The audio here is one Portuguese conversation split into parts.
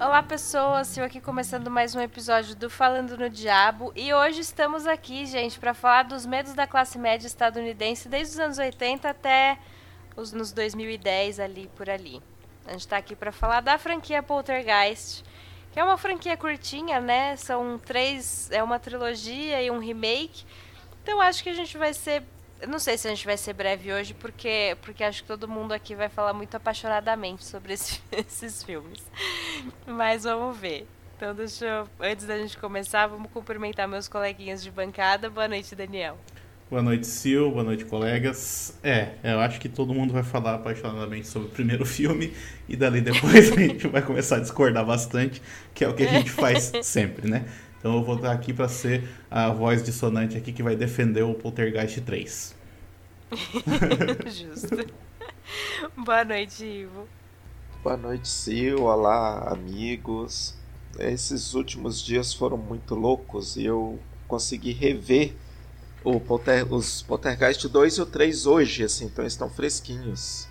Olá pessoas, eu aqui começando mais um episódio do Falando no Diabo e hoje estamos aqui, gente, para falar dos medos da classe média estadunidense desde os anos 80 até os nos 2010 ali por ali. A gente está aqui para falar da franquia Poltergeist, que é uma franquia curtinha, né? São três, é uma trilogia e um remake. Então acho que a gente vai ser eu não sei se a gente vai ser breve hoje, porque, porque acho que todo mundo aqui vai falar muito apaixonadamente sobre esse, esses filmes. Mas vamos ver. Então, deixa eu, antes da gente começar, vamos cumprimentar meus coleguinhas de bancada. Boa noite, Daniel. Boa noite, Sil. Boa noite, colegas. É, eu acho que todo mundo vai falar apaixonadamente sobre o primeiro filme e dali depois a gente vai começar a discordar bastante, que é o que a gente faz sempre, né? Então eu vou estar aqui para ser a voz dissonante aqui que vai defender o Poltergeist 3. Justo. Boa noite, Ivo. Boa noite, Sil. Olá, amigos. Esses últimos dias foram muito loucos e eu consegui rever o Polter, os Poltergeist 2 e o 3 hoje, assim, então estão fresquinhos.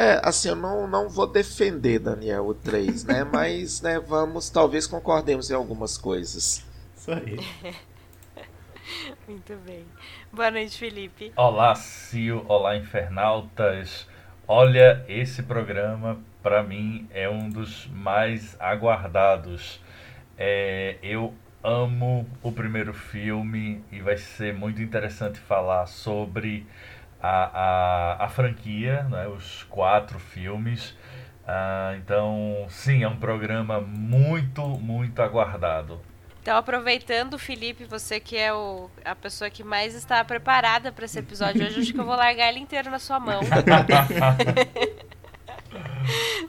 É, assim, eu não, não vou defender, Daniel, o 3, né? Mas, né, vamos, talvez concordemos em algumas coisas. Isso aí. Muito bem. Boa noite, Felipe. Olá, Sil. Olá, infernautas. Olha, esse programa, para mim, é um dos mais aguardados. É, eu amo o primeiro filme e vai ser muito interessante falar sobre a, a, a franquia, né, os quatro filmes. Ah, então, sim, é um programa muito, muito aguardado. Então, aproveitando, Felipe, você que é o, a pessoa que mais está preparada para esse episódio hoje, acho que eu vou largar ele inteiro na sua mão.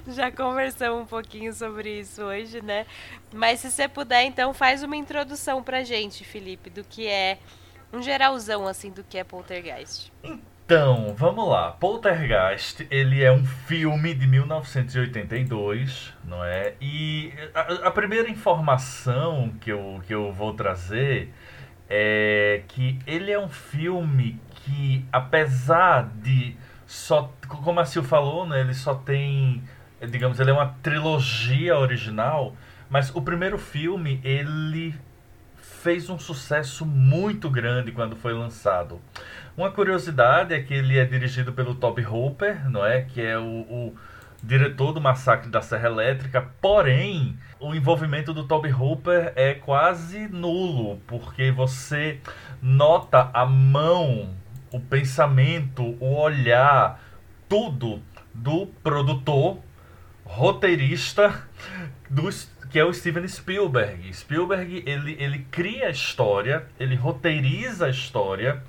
Já conversamos um pouquinho sobre isso hoje, né? Mas se você puder, então, faz uma introdução pra gente, Felipe, do que é um geralzão assim do que é Poltergeist. Então, vamos lá. Poltergeist, ele é um filme de 1982, não é? E a, a, primeira informação que eu, que eu vou trazer é que ele é um filme que, apesar de só, como a Sil falou, né, ele só tem, digamos, ele é uma trilogia original, mas o primeiro filme, ele fez um sucesso muito grande quando foi lançado. Uma curiosidade é que ele é dirigido pelo Toby Hooper, não é? Que é o, o diretor do Massacre da Serra Elétrica, porém o envolvimento do Toby Hooper é quase nulo, porque você nota a mão, o pensamento, o olhar, tudo do produtor, roteirista, do, que é o Steven Spielberg. Spielberg ele, ele cria a história, ele roteiriza a história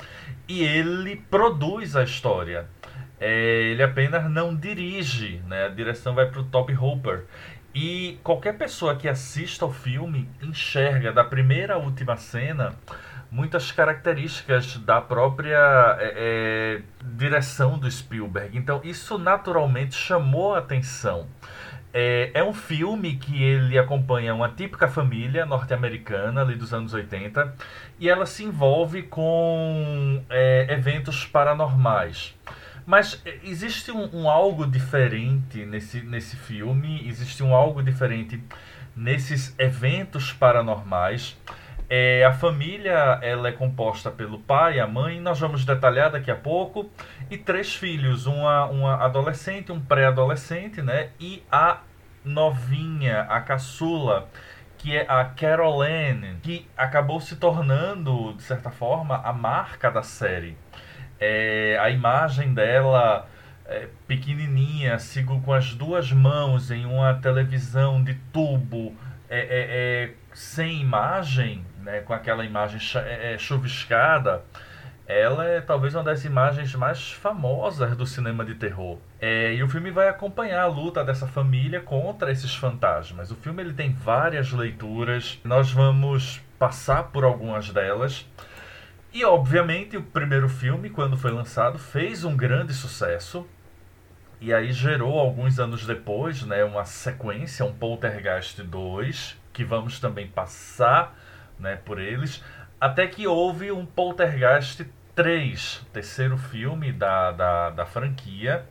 e ele produz a história. É, ele apenas não dirige, né? a direção vai para o Top Hooper. E qualquer pessoa que assista ao filme enxerga da primeira à última cena muitas características da própria é, é, direção do Spielberg. Então isso naturalmente chamou a atenção. É, é, um filme que ele acompanha uma típica família norte-americana ali dos anos 80 e ela se envolve com é, eventos paranormais. Mas é, existe um, um, algo diferente nesse, nesse filme, existe um algo diferente nesses eventos paranormais. É, a família ela é composta pelo pai, a mãe, nós vamos detalhar daqui a pouco, e três filhos, uma, uma adolescente, um pré-adolescente, né? E a novinha, a caçula, que é a Caroline, que acabou se tornando, de certa forma, a marca da série. É, a imagem dela é, pequenininha, sigo com as duas mãos em uma televisão de tubo, é, é, é sem imagem, né, com aquela imagem é, chuviscada, ela é talvez uma das imagens mais famosas do cinema de terror. É, e o filme vai acompanhar a luta dessa família contra esses fantasmas. O filme ele tem várias leituras, nós vamos passar por algumas delas. E obviamente o primeiro filme, quando foi lançado, fez um grande sucesso. E aí gerou alguns anos depois, né, uma sequência, um Poltergeist 2, que vamos também passar, né, por eles, até que houve um Poltergeist 3, terceiro filme da, da, da franquia.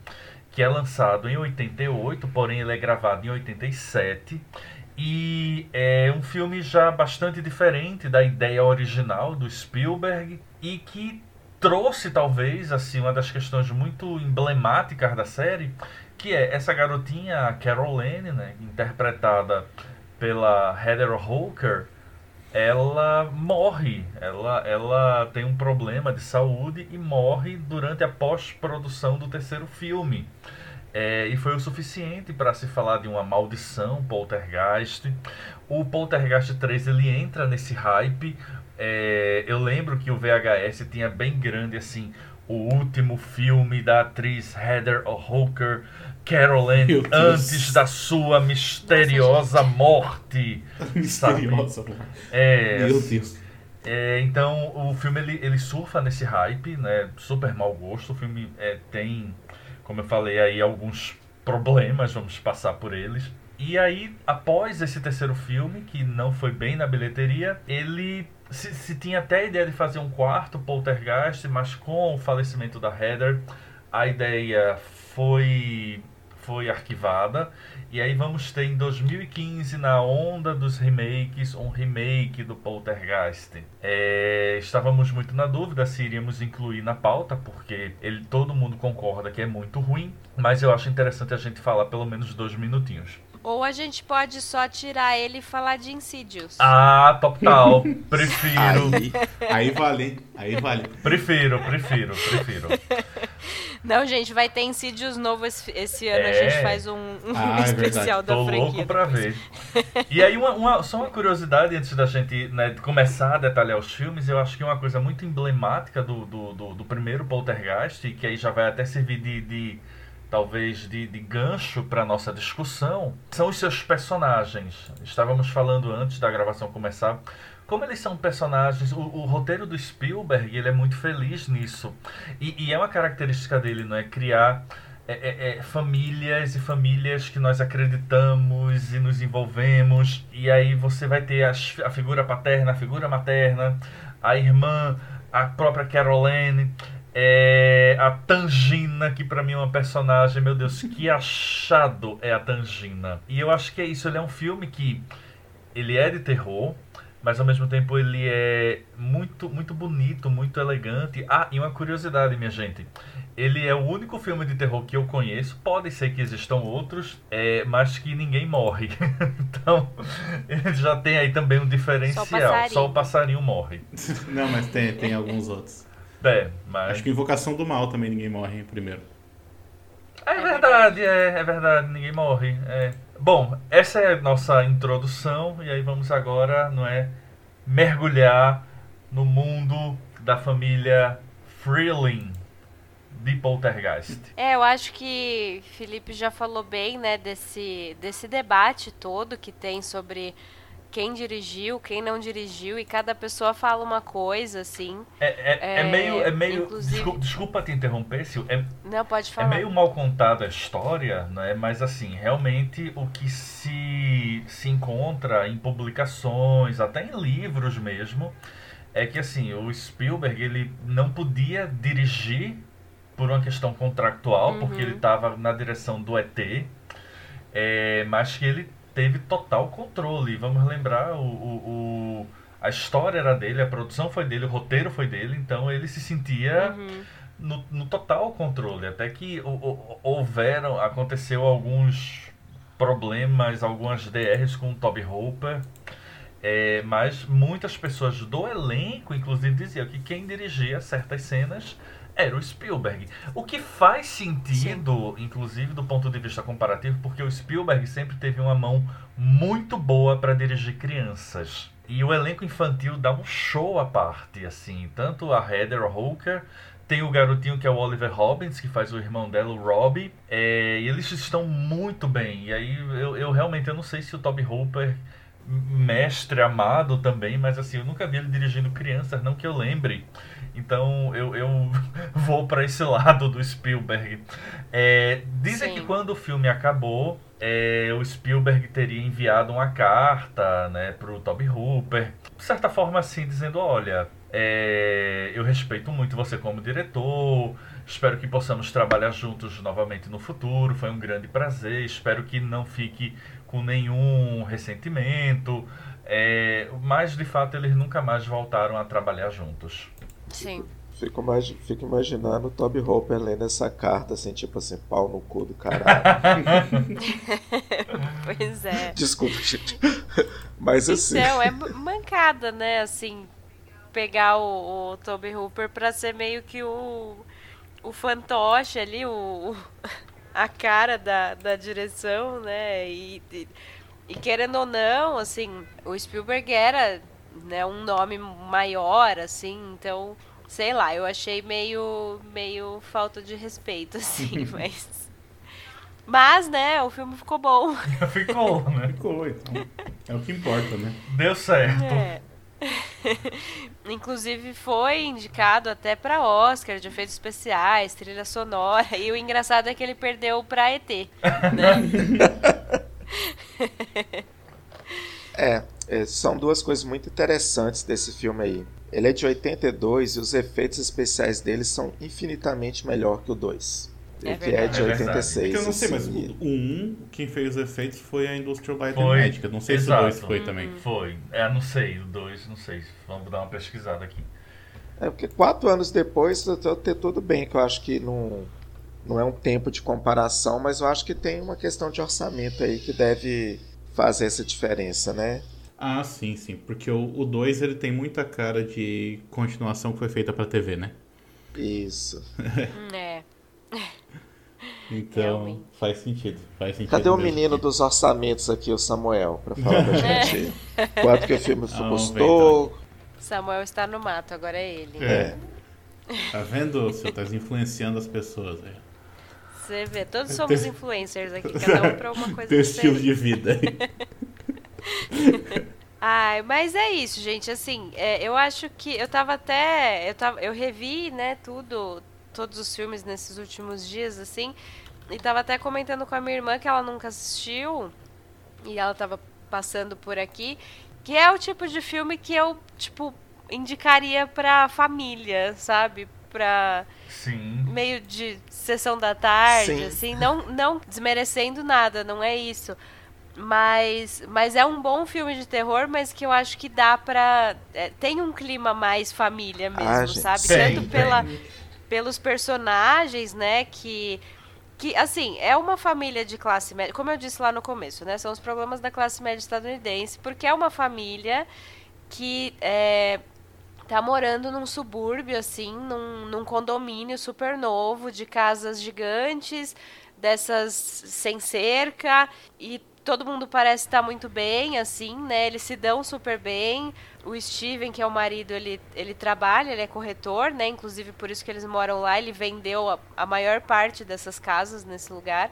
que é lançado em 88, porém ele é gravado em 87. E é um filme já bastante diferente da ideia original do Spielberg e que trouxe talvez assim uma das questões muito emblemáticas da série, que é essa garotinha, a Carol Lane, né, interpretada pela Heather Hawker, ela morre, ela, ela tem um problema de saúde e morre durante a pós-produção do terceiro filme. É, e foi o suficiente para se falar de uma maldição poltergeist. O Poltergeist 3 ele entra nesse hype. É, eu lembro que o VHS tinha bem grande assim o último filme da atriz Heather O'Hawker Caroline antes da sua misteriosa Nossa, morte. misteriosa morte. É, Meu Deus. É, então o filme ele, ele surfa nesse hype, né? Super mau gosto. O filme é, tem, como eu falei aí, alguns problemas, vamos passar por eles. E aí, após esse terceiro filme, que não foi bem na bilheteria, ele se, se tinha até a ideia de fazer um quarto Poltergeist, mas com o falecimento da Heather, a ideia foi foi arquivada. E aí vamos ter em 2015, na onda dos remakes, um remake do Poltergeist. É, estávamos muito na dúvida se iríamos incluir na pauta, porque ele, todo mundo concorda que é muito ruim, mas eu acho interessante a gente falar pelo menos dois minutinhos. Ou a gente pode só tirar ele e falar de Insidious. Ah, total. Prefiro. Aí, aí vale, aí vale. Prefiro, prefiro, prefiro. Não, gente, vai ter Insidious novo esse, esse ano. É. A gente faz um, um ah, é especial da Tô franquia. louco pra ver. E aí, uma, uma, só uma curiosidade antes da gente né, começar a detalhar os filmes, eu acho que uma coisa muito emblemática do, do, do, do primeiro Poltergeist, e que aí já vai até servir de, de talvez de, de gancho para nossa discussão, são os seus personagens. Estávamos falando antes da gravação começar como eles são personagens, o, o, roteiro do Spielberg ele é muito feliz nisso. E, e é uma característica dele, não é? Criar é, é, é, famílias e famílias que nós acreditamos e nos envolvemos. E aí você vai ter as, a figura paterna, a figura materna, a irmã, a própria Caroline. É, a Tangina, que para mim é uma personagem, meu Deus, que achado é a Tangina. E eu acho que é isso, ele é um filme que ele é de terror, mas ao mesmo tempo ele é muito muito bonito, muito elegante. Ah, e uma curiosidade, minha gente. Ele é o único filme de terror que eu conheço. Pode ser que existam outros, é, mas que ninguém morre. então, ele já tem aí também um diferencial. Só o, Só o passarinho morre. Não, mas tem, tem alguns outros. É, mas... Acho que Invocação do Mal também ninguém morre primeiro. É verdade, é, é verdade, ninguém morre. É. Bom, essa é a nossa introdução e aí vamos agora, não é, mergulhar no mundo da família Freeling de Poltergeist. É, eu acho que Felipe já falou bem, né, desse, desse debate todo que tem sobre quem dirigiu, quem não dirigiu, e cada pessoa fala uma coisa, assim. É, é, é, é meio. É meio inclusive... desculpa, desculpa, te interromper, Sil. É, não, pode falar. É meio mal contada a história, né? mas assim, realmente o que se, se encontra em publicações, até em livros mesmo, é que assim, o Spielberg ele não podia dirigir por uma questão contractual, uhum. porque ele estava na direção do ET, é, mas que ele teve total controle. Vamos lembrar, o, o, o, a história era dele, a produção foi dele, o roteiro foi dele, então ele se sentia uhum. no, no, total controle. Até que houveram, aconteceu alguns problemas, algumas DRs com o Toby Hooper. É, mas muitas pessoas do elenco, inclusive, diziam que quem dirigia certas cenas era o Spielberg. O que faz sentido, Sim. inclusive do ponto de vista comparativo, porque o Spielberg sempre teve uma mão muito boa para dirigir crianças. E o elenco infantil dá um show à parte, assim. Tanto a Heather Hawker, tem o garotinho que é o Oliver Robbins, que faz o irmão dela, o Robbie. É, e eles estão muito bem. E aí eu, eu realmente eu não sei se o Toby Hooper mestre amado também, mas assim, eu nunca vi ele dirigindo crianças, não que eu lembre. Então eu, eu vou para esse lado do Spielberg. É, dizem Sim. que quando o filme acabou, é, o Spielberg teria enviado uma carta né, para o Toby Hooper, de certa forma assim, dizendo: olha, é, eu respeito muito você como diretor, espero que possamos trabalhar juntos novamente no futuro, foi um grande prazer, espero que não fique com nenhum ressentimento. É, mas de fato eles nunca mais voltaram a trabalhar juntos. Sim. Fico, fico imaginando o Toby Hopper lendo essa carta, assim, tipo assim, pau no cu do caralho. pois é. Desculpa, gente. Mas assim. Então, é mancada, né? Assim, pegar o, o Toby Hooper pra ser meio que o, o fantoche ali, o, a cara da, da direção, né? E, e, e querendo ou não, assim, o Spielberg era né, um nome maior, assim, então, sei lá, eu achei meio, meio falta de respeito, assim, mas. Mas, né, o filme ficou bom. ficou, né? Ficou, então. É o que importa, né? Deu certo. É. Inclusive foi indicado até para Oscar de efeitos especiais, trilha sonora. E o engraçado é que ele perdeu para ET. Né? é, é, são duas coisas muito interessantes desse filme aí. Ele é de 82 e os efeitos especiais dele são infinitamente melhor que o 2. É que é de 86. É eu não sei, mas assim, o 1, quem fez os efeitos foi a Industrial Light foi. and Magic. não sei Exato. se o 2 foi também. Foi. É, não sei. O 2, não sei. Vamos dar uma pesquisada aqui. É porque quatro anos depois, ter tudo bem, que eu acho que não, não é um tempo de comparação, mas eu acho que tem uma questão de orçamento aí que deve fazer essa diferença, né? Ah, sim, sim. Porque o 2 ele tem muita cara de continuação que foi feita pra TV, né? Isso. é. Então, faz sentido, faz sentido. Cadê o menino que... dos orçamentos aqui, o Samuel, pra falar pra gente quanto que o filme ah, custou? Samuel está no mato, agora é ele. É. Tá vendo? Você tá influenciando as pessoas. Né? Você vê, todos somos influencers aqui, cada um pra uma coisa Teu estilo de vida. Ai, mas é isso, gente. Assim, é, eu acho que eu tava até. Eu, tava, eu revi, né, tudo, todos os filmes nesses últimos dias, assim. E tava até comentando com a minha irmã que ela nunca assistiu. E ela tava passando por aqui. Que é o tipo de filme que eu, tipo, indicaria pra família, sabe? Pra. Sim. Meio de sessão da tarde, Sim. assim. Não, não desmerecendo nada, não é isso. Mas, mas é um bom filme de terror, mas que eu acho que dá pra. É, tem um clima mais família mesmo, ah, sabe? Tem, Tanto pela, pelos personagens, né? Que. Que, assim, é uma família de classe média. Como eu disse lá no começo, né? São os problemas da classe média estadunidense, porque é uma família que é, tá morando num subúrbio, assim, num, num condomínio super novo, de casas gigantes, dessas sem cerca, e todo mundo parece estar muito bem, assim, né? Eles se dão super bem. O Steven, que é o marido, ele, ele trabalha, ele é corretor, né? Inclusive por isso que eles moram lá. Ele vendeu a, a maior parte dessas casas nesse lugar.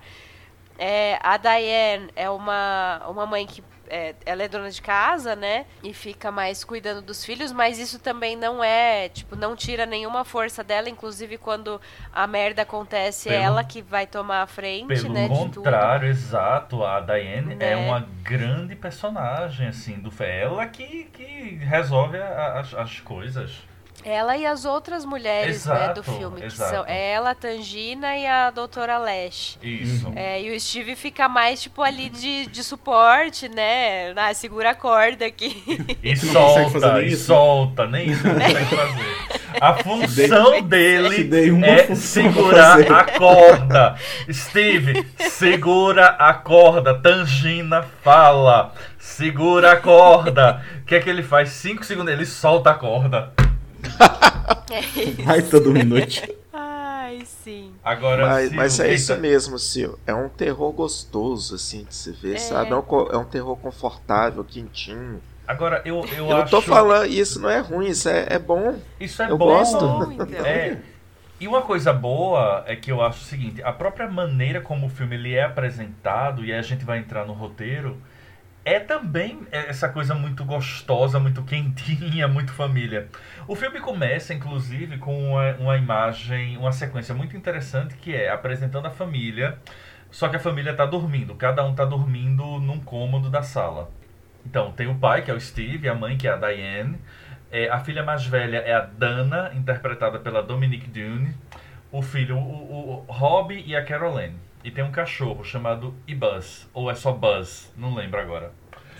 É, a Diane é uma, uma mãe que é, ela é dona de casa, né? E fica mais cuidando dos filhos, mas isso também não é, tipo, não tira nenhuma força dela, inclusive quando a merda acontece, é pelo, é ela que vai tomar a frente, pelo né? Pelo contrário, exato. A Diane é né? é uma grande personagem, assim, do ela que, que resolve a, as, as coisas. Ela e as outras mulheres exato, né, do filme, que são ela, a Tangina e a Doutora Lash. Isso. É, e o Steve fica mais, tipo, ali de, de suporte, né? Ah, segura a corda aqui. E solta, e solta, nem isso não consegue fazer. A função dele é segurar a corda. Steve, segura a corda. Tangina fala. Segura a corda. O que é que ele faz? Cinco segundos, ele solta a corda. É Vai todo minuto. Ai, sim. Agora, mas, mas é isso mesmo, Sil. É um terror gostoso, assim, de se ver, é. sabe? É um, é um terror confortável, quentinho. Agora, eu, eu, eu acho... tô falando, isso não é ruim, isso é, é bom. Isso é eu bom. Gosto. Bom, então. É. E uma coisa boa é que eu acho o seguinte, a própria maneira como o filme ele é apresentado, e aí a gente vai entrar no roteiro, é também essa coisa muito gostosa, muito quentinha, muito família. O filme começa, inclusive, com uma, uma imagem, uma sequência muito interessante que é apresentando a família, só que a família está dormindo, cada um está dormindo num cômodo da sala. Então, tem o pai, que é o Steve, a mãe, que é a Diane, é, a filha mais velha é a Dana, interpretada pela Dominique Dune, o filho, o, o, Robbie e a Caroline. E tem um cachorro chamado Ibuzz. Ou é só Buzz? Não lembro agora.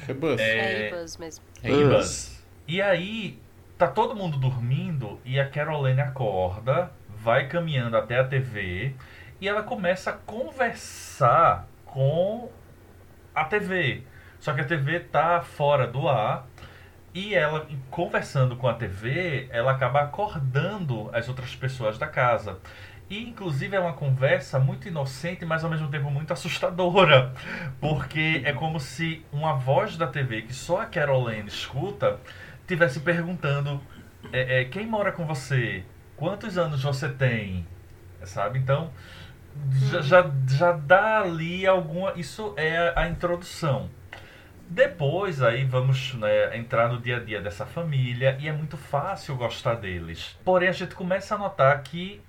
É Buzz. É, é Ibuzz mesmo. É Ibuzz. E aí, tá todo mundo dormindo e a Caroline acorda, vai caminhando até a TV e ela começa a conversar com a TV. Só que a TV tá fora do ar e ela, conversando com a TV, ela acaba acordando as outras pessoas da casa. E inclusive é uma conversa muito inocente, mas ao mesmo tempo muito assustadora. Porque é como se uma voz da TV que só a Caroline escuta tivesse perguntando: é, é, quem mora com você? Quantos anos você tem? Sabe? Então já, já, já dá ali alguma. Isso é a introdução. Depois aí vamos né, entrar no dia a dia dessa família e é muito fácil gostar deles. Porém a gente começa a notar que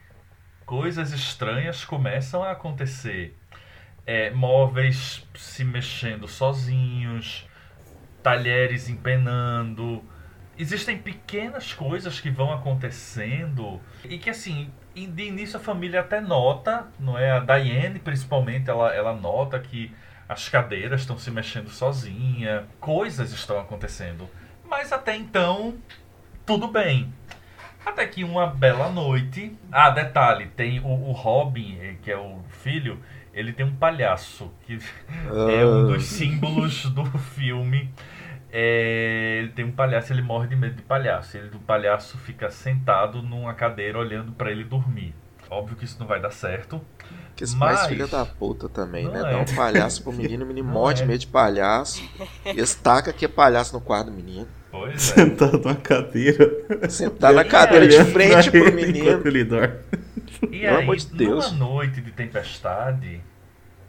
coisas estranhas começam a acontecer. É, móveis se mexendo sozinhos, talheres empenando. Existem pequenas coisas que vão acontecendo e que, assim, de início a família até nota, não é? A Diane, principalmente, ela, ela nota que as cadeiras estão se mexendo sozinha, coisas estão acontecendo. Mas até então, tudo bem. Até que uma bela noite. Ah, detalhe: tem o, o Robin, eh, que é o filho, ele tem um palhaço, que é um dos ah. símbolos do filme. É, ele tem um palhaço, ele morre de medo de palhaço. Ele, o palhaço fica sentado numa cadeira olhando para ele dormir. Óbvio que isso não vai dar certo. Que esse mas... filha da puta também, né? É. Dá um palhaço pro menino, o menino morre de é. medo de palhaço. Estaca que é palhaço no quarto do menino. Pois é. Sentado na cadeira. Sentado na cadeira de frente pro menino. Ele dorme. E aí, de Deus. numa noite de tempestade,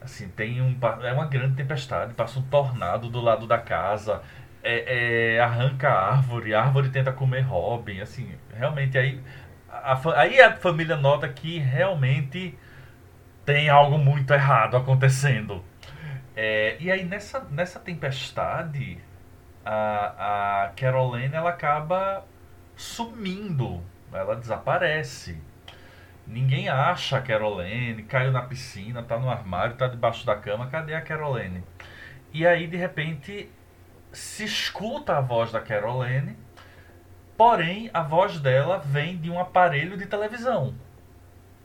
assim, tem um. É uma grande tempestade, passa um tornado do lado da casa. É, é, arranca a árvore, a árvore tenta comer Robin, assim, realmente aí a, aí a família nota que realmente tem algo muito errado acontecendo. É, e aí nessa, nessa tempestade, a, a Caroline ela acaba sumindo, ela desaparece. Ninguém acha a Caroline, caiu na piscina, tá no armário, tá debaixo da cama, cadê a Caroline? E aí de repente se escuta a voz da Caroline, porém a voz dela vem de um aparelho de televisão.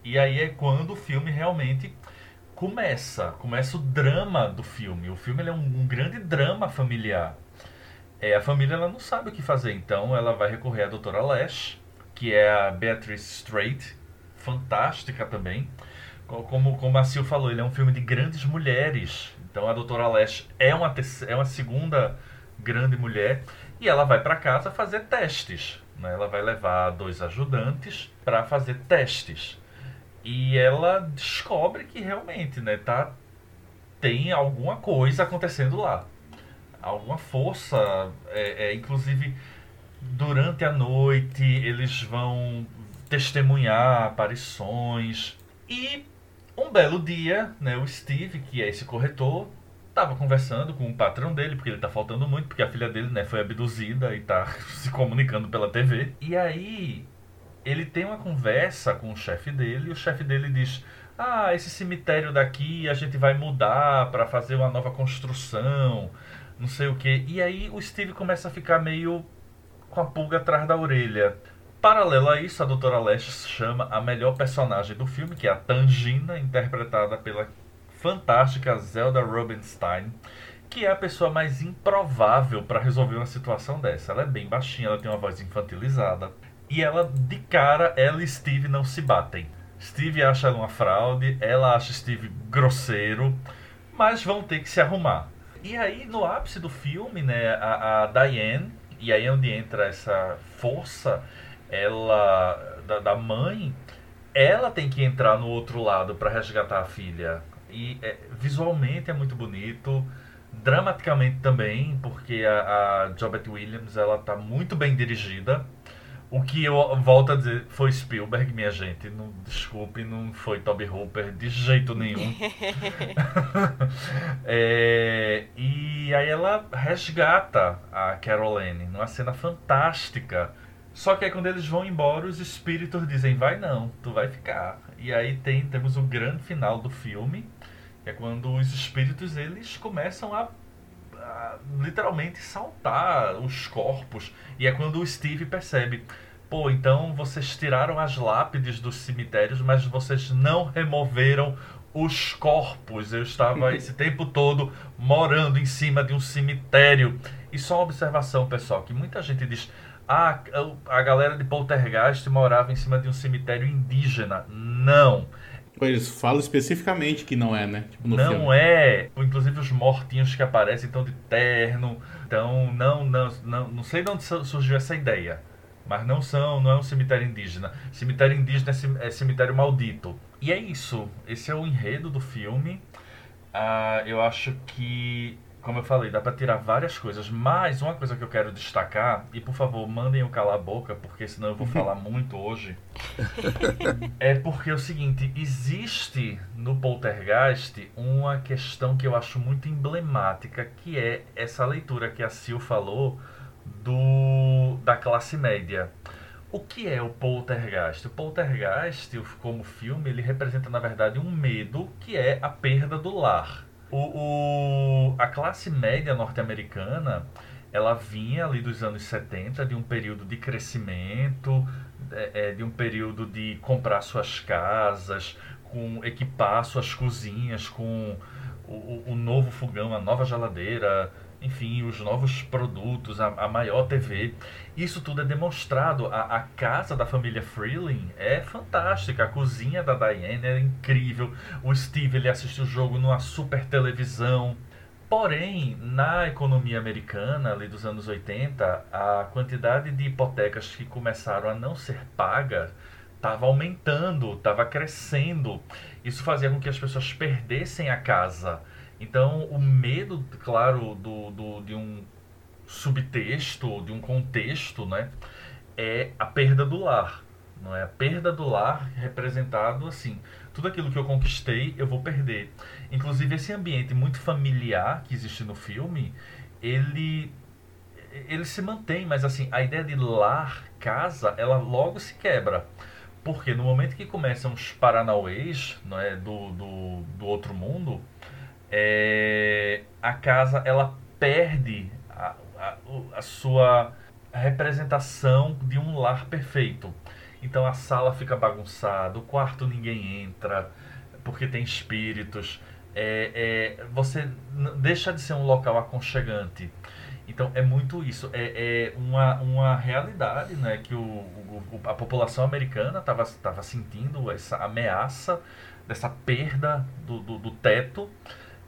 E aí é quando o filme realmente começa, começa o drama do filme. O filme é um, um grande drama familiar é, a família ela não sabe o que fazer, então ela vai recorrer à doutora Lash, que é a Beatrice Strait, fantástica também. Como, como a Sil falou, ele é um filme de grandes mulheres. Então a doutora Lash é uma, é uma segunda grande mulher e ela vai para casa fazer testes. Né? Ela vai levar dois ajudantes para fazer testes. E ela descobre que realmente né, tá, tem alguma coisa acontecendo lá alguma força, é, é, inclusive durante a noite eles vão testemunhar aparições e um belo dia, né, o Steve, que é esse corretor, estava conversando com o patrão dele, porque ele está faltando muito, porque a filha dele né, foi abduzida e está se comunicando pela TV. E aí ele tem uma conversa com o chefe dele e o chefe dele diz: Ah, esse cemitério daqui a gente vai mudar para fazer uma nova construção não sei o que. E aí o Steve começa a ficar meio com a pulga atrás da orelha. Paralelo a isso, a Doutora Leste chama a melhor personagem do filme, que é a Tangina, interpretada pela fantástica Zelda Rubinstein, que é a pessoa mais improvável para resolver uma situação dessa. Ela é bem baixinha, ela tem uma voz infantilizada. E ela, de cara, ela e Steve não se batem. Steve acha ela uma fraude, ela acha Steve grosseiro, mas vão ter que se arrumar. E aí, no ápice do filme, né, a, a Diane, e aí é onde entra essa força ela da, da mãe, ela tem que entrar no outro lado para resgatar a filha. E é, visualmente é muito bonito, dramaticamente também, porque a, a Williams ela tá muito bem dirigida. O que eu volto a dizer foi Spielberg, minha gente. Não, desculpe, não foi Toby Hooper de jeito nenhum. é, e aí ela resgata a Caroline numa cena fantástica. Só que aí quando eles vão embora, os espíritos dizem, vai não, tu vai ficar. E aí tem, temos o grande final do filme, que é quando os espíritos eles começam a literalmente saltar os corpos. E é quando o Steve percebe: pô, então vocês tiraram as lápides dos cemitérios, mas vocês não removeram os corpos. Eu estava esse tempo todo morando em cima de um cemitério. E só uma observação, pessoal, que muita gente diz. Ah, a galera de Poltergeist morava em cima de um cemitério indígena. Não. Eles falam especificamente que não é, né? Tipo, não filme. é. Inclusive os mortinhos que aparecem estão de terno. Então, não, não, não, não sei de onde surgiu essa ideia. Mas não são, não é um cemitério indígena. Cemitério indígena é cemitério maldito. E é isso. Esse é o enredo do filme. Uh, eu acho que como eu falei, dá para tirar várias coisas, mas uma coisa que eu quero destacar, e por favor, mandem eu calar a boca, porque senão eu vou falar muito hoje, é porque é o seguinte, existe no Poltergeist uma questão que eu acho muito emblemática, que é essa leitura que a Sil falou do da classe média. O que é o poltergeist? O poltergeist, como filme, ele representa na verdade um medo que é a perda do lar. O, o, a classe média norte-americana ela vinha ali dos anos 70 de um período de crescimento, é, é, de um período de comprar suas casas, com equipar suas cozinhas com o, o novo fogão, a nova geladeira, enfim, os novos produtos, a, a maior TV. Isso tudo é demonstrado. A, a, casa da família Freeling é fantástica. A cozinha da Diane é incrível. O Steve ele assiste o jogo numa super televisão. Porém, na economia americana, ali dos anos 80, a quantidade de hipotecas que começaram a não ser pagas estava aumentando, estava crescendo. Isso fazia com que as pessoas perdessem a casa. Então, o medo, claro, do, do, de um subtexto, de um contexto, né, é a perda do lar. Não é a perda do lar representado assim. Tudo aquilo que eu conquistei, eu vou perder. Inclusive esse ambiente muito familiar que existe no filme, ele ele se mantém, mas assim, a ideia de lar, casa, ela logo se quebra. Porque no momento que começam os paranauês não é, do, do, do outro mundo, é, a casa ela perde a, a, a sua representação de um lar perfeito. Então a sala fica bagunçada, o quarto ninguém entra, porque tem espíritos. É, é, você deixa de ser um local aconchegante. Então é muito isso. É, é uma, uma realidade né, que o, o a população americana estava sentindo essa ameaça dessa perda do, do, do teto.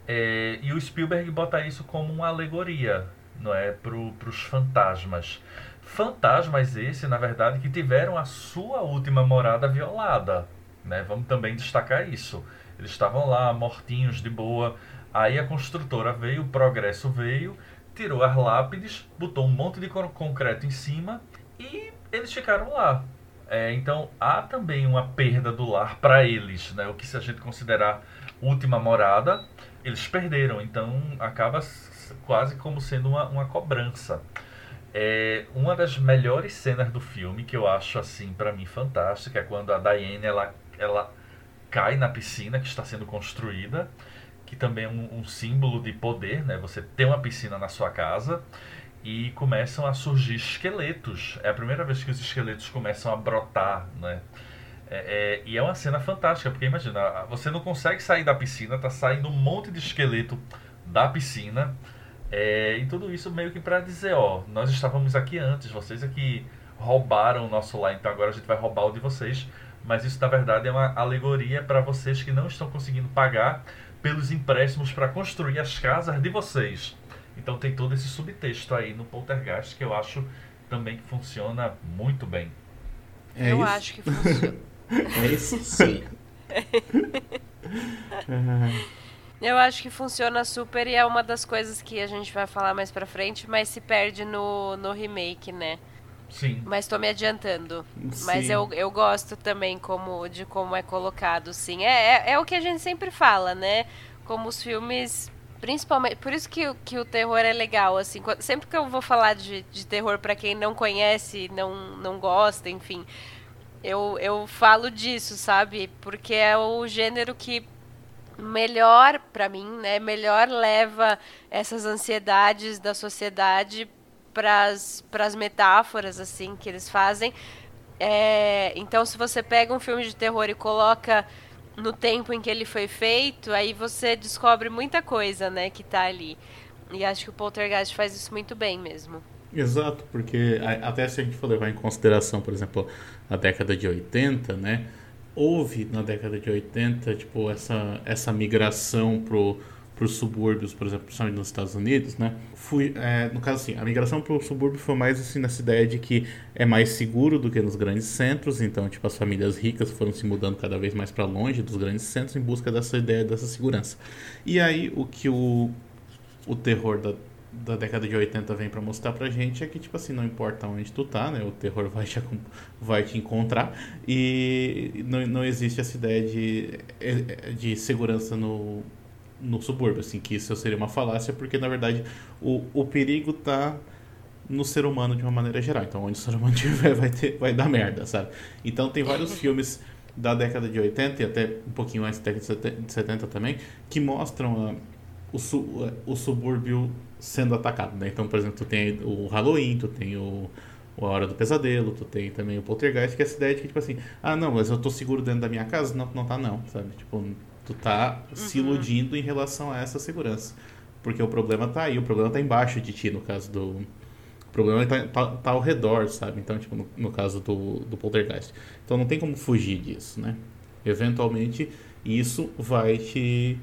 É, e o Spielberg bota isso como uma alegoria, não é, para os fantasmas. Fantasmas esse, na verdade, que tiveram a sua última morada violada, né? Vamos também destacar isso. Eles estavam lá, mortinhos de boa. Aí a construtora veio, o progresso veio, tirou as lápides, botou um monte de concreto em cima e eles ficaram lá. É, então há também uma perda do lar para eles, né? O que se a gente considerar última morada, eles perderam. Então acaba quase como sendo uma, uma cobrança. É uma das melhores cenas do filme que eu acho assim para mim fantástica é quando a Diane ela, ela cai na piscina que está sendo construída, que também é um, um símbolo de poder, né? Você tem uma piscina na sua casa e começam a surgir esqueletos. É a primeira vez que os esqueletos começam a brotar, né? É, é, e é uma cena fantástica, porque imagina, você não consegue sair da piscina, tá saindo um monte de esqueleto da piscina. É, e tudo isso meio que para dizer, ó, nós estávamos aqui antes, vocês aqui roubaram o nosso lar, então agora a gente vai roubar o de vocês. Mas isso na verdade é uma alegoria para vocês que não estão conseguindo pagar pelos empréstimos para construir as casas de vocês. Então tem todo esse subtexto aí no Poltergeist que eu acho também que funciona muito bem. É eu isso? acho que funciona. É isso? Sim. Eu acho que funciona super e é uma das coisas que a gente vai falar mais pra frente, mas se perde no, no remake, né? Sim. Mas tô me adiantando. Sim. Mas eu, eu gosto também como, de como é colocado, sim. É, é, é o que a gente sempre fala, né? Como os filmes. Principalmente. Por isso que, o- que o terror é legal, assim. quando- sempre que eu vou falar de, de terror pra quem não conhece, não, não gosta, enfim. Eu, eu falo disso, sabe? Porque é o gênero que melhor, pra mim, né? Melhor leva essas ansiedades da sociedade pras pras metáforas, assim, que eles fazem. É, então, se você pega um filme de terror e coloca no tempo em que ele foi feito, aí você descobre muita coisa, né, que tá ali. E acho que o Poltergeist faz isso muito bem mesmo. Exato, porque até se a gente for levar em consideração, por exemplo, a década de 80, né? Houve na década de 80, tipo, essa, essa migração pro, pros subúrbios, por exemplo, principalmente nos Estados Unidos, né? Fui, é, no caso assim, a migração pro subúrbio foi mais assim nessa ideia de que é mais seguro do que nos grandes centros, então, tipo, as famílias ricas foram se mudando cada vez mais para longe dos grandes centros em busca dessa ideia, dessa segurança. E aí, o que o, o terror da, da década de 80 vem pra mostrar pra gente é que, tipo assim, não importa onde tu tá, né? O terror vai te, vai te encontrar e não, não existe essa ideia de, de segurança no, no subúrbio, assim, que isso seria uma falácia, porque, na verdade, o, o perigo tá no ser humano de uma maneira geral. Então, onde o ser humano estiver, vai, ter, vai dar merda, sabe? Então, tem vários filmes da década de 80 e até um pouquinho antes da década de 70 de 70 também, que mostram a, o, su- o subúrbio sendo atacado, né? Então, por exemplo, tu tem o Halloween, tu tem o, o A Hora do Pesadelo, tu tem também o Poltergeist, que é essa ideia de que, tipo assim, ah, não, mas eu tô seguro dentro da minha casa? Não, não tá não, sabe? Tipo, tu tá se iludindo em relação a essa segurança. Porque o problema tá aí, o problema tá embaixo de ti, no caso do... O problema tá, tá, tá ao redor, sabe? Então, tipo, no, no caso do, do Poltergeist. Então não tem como fugir disso, né? Eventualmente, isso vai te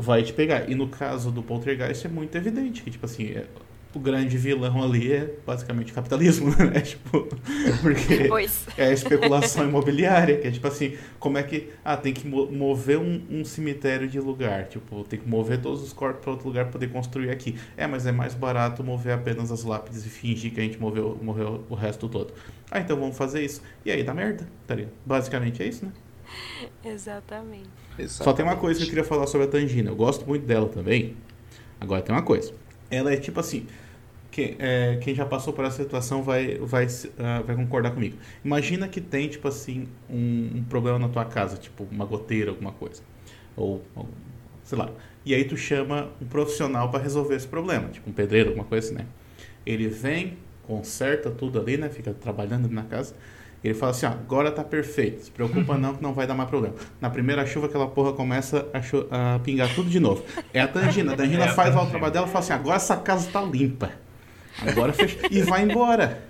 vai te pegar. E no caso do Poltergeist é muito evidente que, tipo assim, é- o grande vilão ali é basicamente capitalismo, né? Tipo, porque Pois. é a especulação imobiliária, que é tipo assim, como é que. Ah, tem que mo- mover um, um cemitério de lugar. Tipo, tem que mover todos os corpos para outro lugar para poder construir aqui. É, mas é mais barato mover apenas as lápides e fingir que a gente moveu, morreu o resto todo. Ah, então vamos fazer isso. E aí dá merda, tá ligado? Basicamente é isso, né? Exatamente. Só tem uma coisa que eu queria falar sobre a Tangina. Eu gosto muito dela também. Agora tem uma coisa. Ela é tipo assim. Quem, é, quem já passou por essa situação vai, vai, ah, vai concordar comigo. Imagina que tem, tipo assim, um, um problema na tua casa, tipo uma goteira, alguma coisa. Ou, ou, sei lá. E aí tu chama um profissional para resolver esse problema, tipo um pedreiro, alguma coisa assim, né? Ele vem, conserta tudo ali, né? Fica trabalhando ali na casa. Ele fala assim, ó, agora tá perfeito. Se preocupa não que não vai dar mais problema. Na primeira chuva aquela porra começa a, a pingar tudo de novo. É a Tangina. A Tangina É a faz lá o trabalho dela e fala assim, agora essa casa tá limpa. Agora fecha. E vai embora.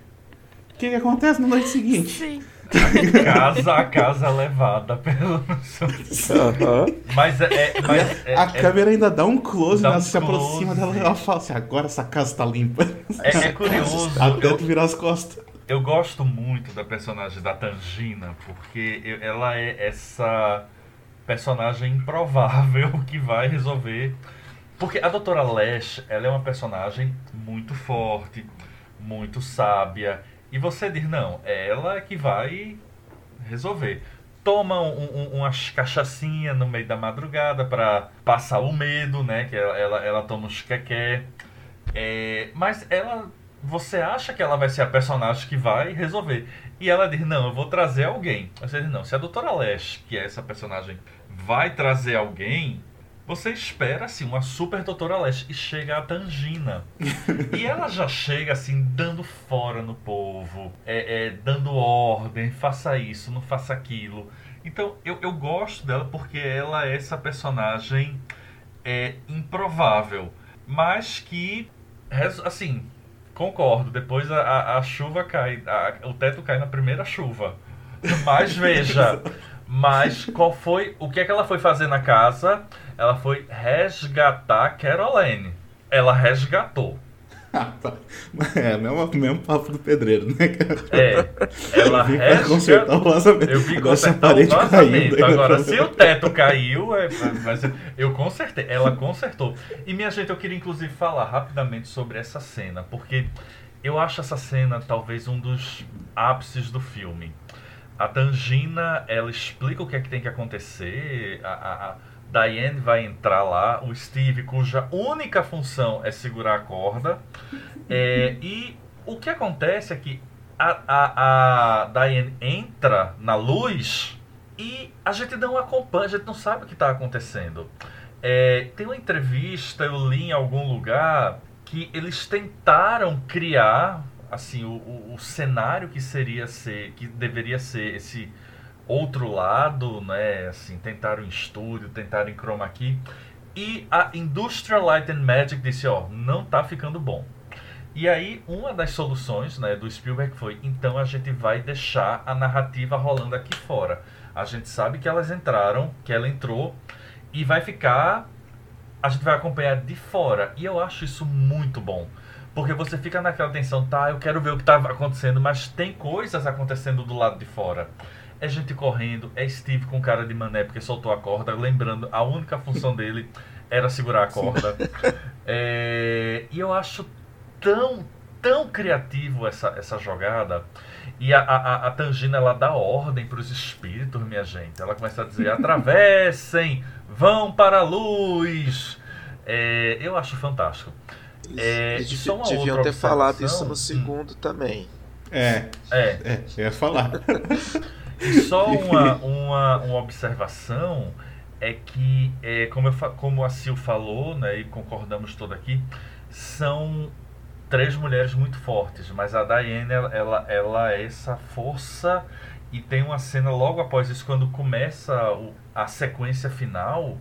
O que, que acontece na noite seguinte? Sim. Casa a casa levada pelo. Mas é. é- mas é- a é- câmera ainda dá um close, Dá né? um se aproxima close. dela e ela fala assim, agora essa casa tá limpa. É, é curioso. Até Eu, tu virar as costas. Eu gosto muito da personagem da Tangina, porque eu- ela é essa personagem improvável que vai resolver. Porque a Doutora Lash, ela é uma personagem muito forte, muito sábia. E você diz, não, é ela que vai resolver. Toma um, um, umas cachaçinha no meio da madrugada pra passar o medo, né? Que ela, ela, ela toma uns quequé. É, mas ela. Você acha que ela vai ser a personagem que vai resolver. E ela diz, não, eu vou trazer alguém. Você diz, não, se a Doutora Lash, que é essa personagem, vai trazer alguém, você espera assim, uma super Doutora Lash. E chega a Tangina. e ela já chega assim, dando fora no povo, é, é, dando ordem, faça isso, não faça aquilo. Então eu, eu gosto dela porque ela é essa personagem é, improvável, mas que, assim, concordo, depois a, a, a chuva cai, a- o teto cai na primeira chuva. Mas veja, mas qual foi, o que é que ela foi fazer na casa? Ela foi resgatar Caroline. Ela resgatou. é, o mesmo, mesmo papo do pedreiro, né, cara? É, ela Eu vim pra consertar o vazamento. Eu vi Agora se a parede vazamento. caiu, Agora, se o teto caiu, é, mas eu consertei. Ela consertou. E minha gente, eu queria inclusive falar rapidamente sobre essa cena, porque eu acho essa cena talvez um dos ápices do filme. A Tangina, ela explica o que é que tem que acontecer. A, a Diane vai entrar lá, o Steve, cuja única função é segurar a corda. É, e o que acontece é que a, a, a Diane entra na luz e a gente não acompanha, a gente não sabe o que está acontecendo. É, tem uma entrevista, eu li em algum lugar, que eles tentaram criar assim o, o, o cenário que seria ser, que deveria ser esse outro lado, né? Assim, tentaram em estúdio, tentaram em chroma key. E a Industrial Light and Magic disse, ó, não tá ficando bom. E aí, uma das soluções né, do Spielberg foi, então a gente vai deixar a narrativa rolando aqui fora. A gente sabe que elas entraram, que ela entrou, e vai ficar. A gente vai acompanhar de fora. E eu acho isso muito bom. Porque você fica naquela tensão, tá, eu quero ver o que tá acontecendo, mas tem coisas acontecendo do lado de fora. É gente correndo, é Steve com cara de mané porque soltou a corda, lembrando, a única função dele era segurar a corda. É, e eu acho tão, tão criativo essa, essa jogada. E a, a, a Tangina ela dá ordem para os espíritos, minha gente. Ela começa a dizer: atravessem, vão para a luz. É, eu acho fantástico. É, Eles e só uma deviam outra ter falado observação. isso no segundo também. É, É, é, eu ia falar. E só uma, uma, uma observação é que, é, como, eu, como a Sil falou, né, e concordamos todos aqui, são três mulheres muito fortes, mas a Diane, ela, ela, ela é essa força e tem uma cena logo após isso, quando começa o- a sequência final,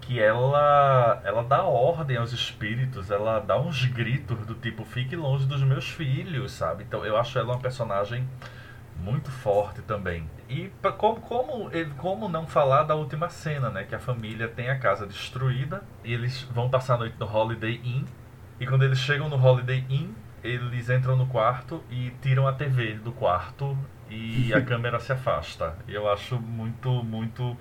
que ela, ela dá ordem aos espíritos, ela dá uns gritos do tipo, fique longe dos meus filhos, sabe? Então eu acho ela uma personagem muito forte também. E pra- como, como, como não falar da última cena, né? Que a família tem a casa destruída e eles vão passar a noite no Holiday Inn. E quando eles chegam no Holiday Inn, eles entram no quarto e tiram a TV do quarto e a câmera se afasta. Eu acho muito, muito.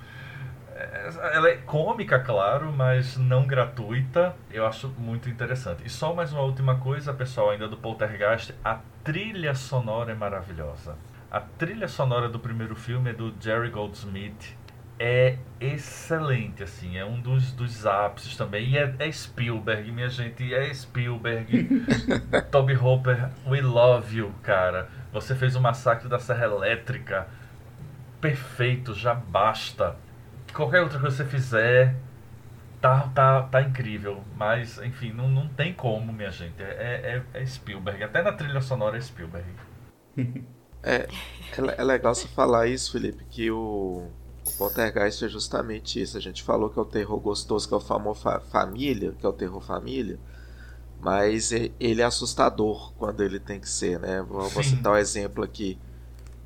é, Ela é cômica, claro, mas não gratuita. Eu acho muito interessante. E só mais uma última coisa, pessoal, ainda do Poltergeist: a trilha sonora é maravilhosa. A trilha sonora do primeiro filme é do Jerry Goldsmith. É excelente, assim, é um dos, dos ápices também. E é, é Spielberg, minha gente, é Spielberg. Toby Hopper, we love you, cara. Você fez o Massacre da Serra Elétrica. Perfeito, já basta. Qualquer outra coisa que você fizer, tá, tá, tá incrível. Mas, enfim, não, não tem como, minha gente. É, é, é Spielberg. Até na trilha sonora é Spielberg. É, é, le- é legal você falar isso, Felipe, que o, o Poltergeist é justamente isso. A gente falou que é o terror gostoso, que é o famoso fa- família, que é o terror família, mas ele é assustador quando ele tem que ser, né? Vou, vou citar o exemplo aqui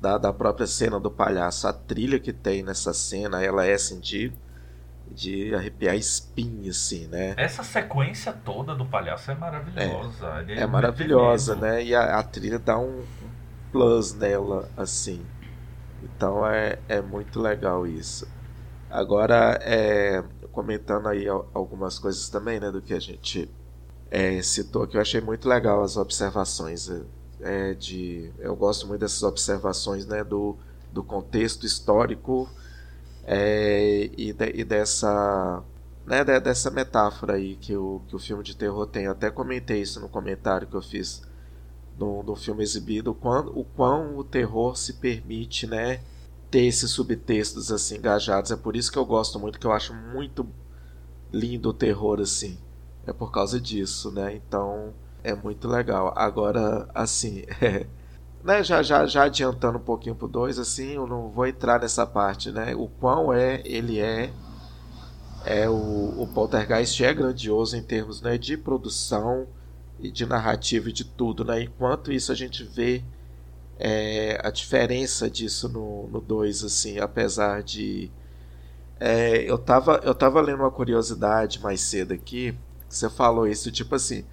da, da própria cena do palhaço. A trilha que tem nessa cena, ela é assim de, de arrepiar espinho, assim, né? Essa sequência toda do palhaço é maravilhosa. Ele É muito maravilhosa, né? E a, a trilha dá um, um plus nela, assim. Então é, é muito legal isso. Agora, é, comentando aí al- algumas coisas também, né, do que a gente é, citou, que eu achei muito legal as observações. é, é, de, eu gosto muito dessas observações, né, do, do contexto histórico é, e, de- e dessa né, de- dessa metáfora aí que o, que o filme de terror tem. Eu até comentei isso no comentário que eu fiz no, no filme exibido, o quão, o quão o terror se permite, né, ter esses subtextos assim engajados. É por isso que eu gosto muito, que eu acho muito lindo o terror assim. É por causa disso, né? Então é muito legal. Agora, assim, né, já, já, já adiantando um pouquinho pro 2, assim, eu não vou entrar nessa parte, né? O quão é, ele é é o, o Poltergeist é grandioso em termos né, de produção e de narrativa e de tudo, né? Enquanto isso a gente vê é, a diferença disso no 2, assim, apesar de é, eu tava eu tava lendo uma curiosidade mais cedo aqui, que você falou isso, tipo assim,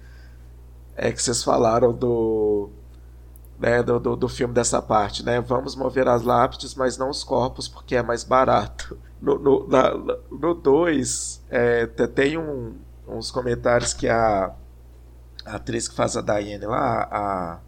é que vocês falaram do, né, do, do, do, filme dessa parte, né? Vamos mover as lápides, mas não os corpos, porque é mais barato. No 2, no, dois, é, tem um, uns comentários que a, a, atriz que faz a Diane lá, a.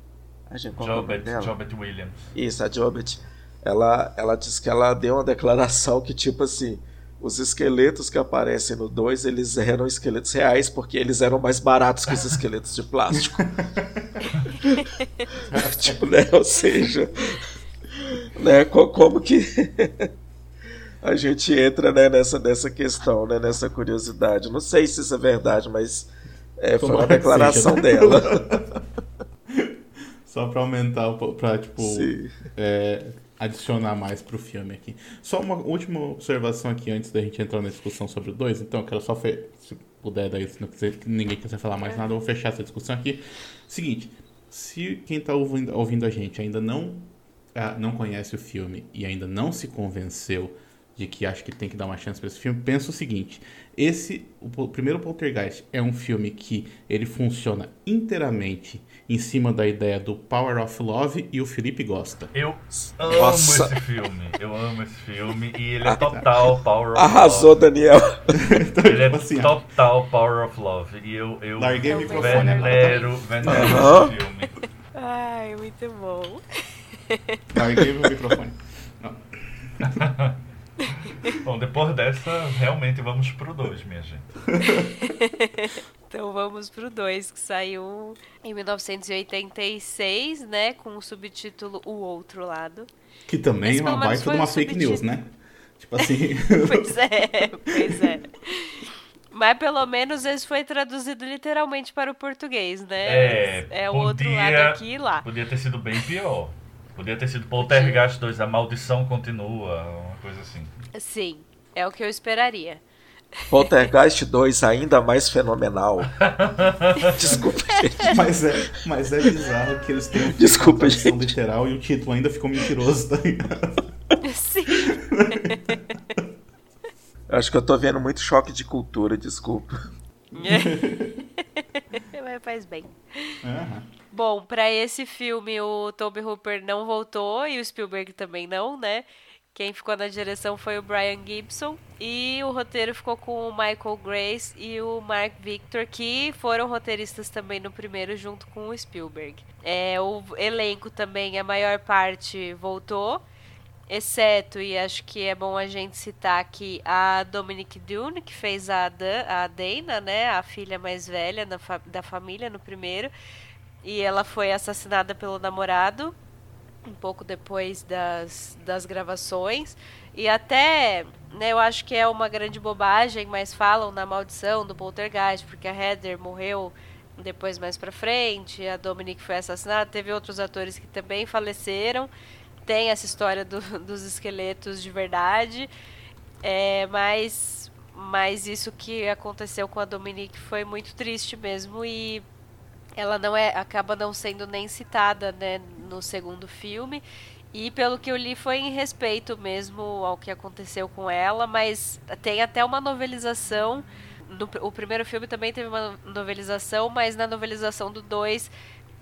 a gente, Jobet, é Jobet Williams. Isso, a Jobet. Ela, ela disse que ela deu uma declaração que, tipo assim, os esqueletos que aparecem no 2, eles eram esqueletos reais porque eles eram mais baratos que os esqueletos de plástico. tipo, né? Ou seja, né? Como que a gente entra né, nessa, nessa questão, né, nessa curiosidade. Não sei se isso é verdade, mas é, foi uma declaração seja, né? dela. Só para aumentar, para tipo, é, adicionar mais pro filme aqui. Só uma última observação aqui antes da gente entrar na discussão sobre o 2. Então, eu quero só, fe... se puder, daí, se não quiser, ninguém quiser falar mais nada, eu vou fechar essa discussão aqui. Seguinte, se quem está ouvindo, ouvindo, a gente ainda não, ah, não conhece o filme e ainda não se convenceu de que acha que tem que dar uma chance para esse filme, pensa o seguinte: esse, o primeiro Poltergeist é um filme que ele funciona inteiramente em cima da ideia do Power of Love e o Felipe gosta. Eu amo Nossa. esse filme, eu amo esse filme e ele é total Power of Arrasou, Love. Daniel. então, ele é tipo assim, total Power of Love e eu, eu larguei o microfone venero, venero esse filme. Ai, muito bom. Larguei o microfone. Não. Bom, depois dessa, realmente vamos pro 2, minha gente. então vamos pro 2, que saiu em 1986, né? Com o subtítulo O Outro Lado. Que também é uma baita de uma fake news, né? Tipo assim. pois é, pois é. Mas pelo menos esse foi traduzido literalmente para o português, né? É, é o podia, outro lado aqui e lá. Podia ter sido bem pior. Podia ter sido Poltergeist 2, a maldição continua, coisa assim. Sim, é o que eu esperaria. Poltergeist 2 ainda mais fenomenal. Desculpa, gente. Mas é, mas é bizarro que eles tenham Desculpa, gente. literal e o título ainda ficou mentiroso, tá ligado? Sim. Acho que eu tô vendo muito choque de cultura, desculpa. Mas faz bem. Uhum. Bom, para esse filme o Toby Hooper não voltou e o Spielberg também não, né? Quem ficou na direção foi o Brian Gibson e o roteiro ficou com o Michael Grace e o Mark Victor, que foram roteiristas também no primeiro junto com o Spielberg. É, o elenco também, a maior parte voltou, exceto, e acho que é bom a gente citar aqui, a Dominic Dune, que fez a, Dan, a Dana, né, a filha mais velha da, fa da família no primeiro, e ela foi assassinada pelo namorado um pouco depois das, das gravações. E até, né, eu acho que é uma grande bobagem, mas falam na maldição do poltergeist, porque a Heather morreu depois mais pra frente, a Dominique foi assassinada, teve outros atores que também faleceram. Tem essa história do, dos esqueletos de verdade. É, mas, mas isso que aconteceu com a Dominique foi muito triste mesmo e ela não é acaba não sendo nem citada né, no segundo filme e pelo que eu li foi em respeito mesmo ao que aconteceu com ela, mas tem até uma novelização. No, o primeiro filme também teve uma novelização, mas na novelização do 2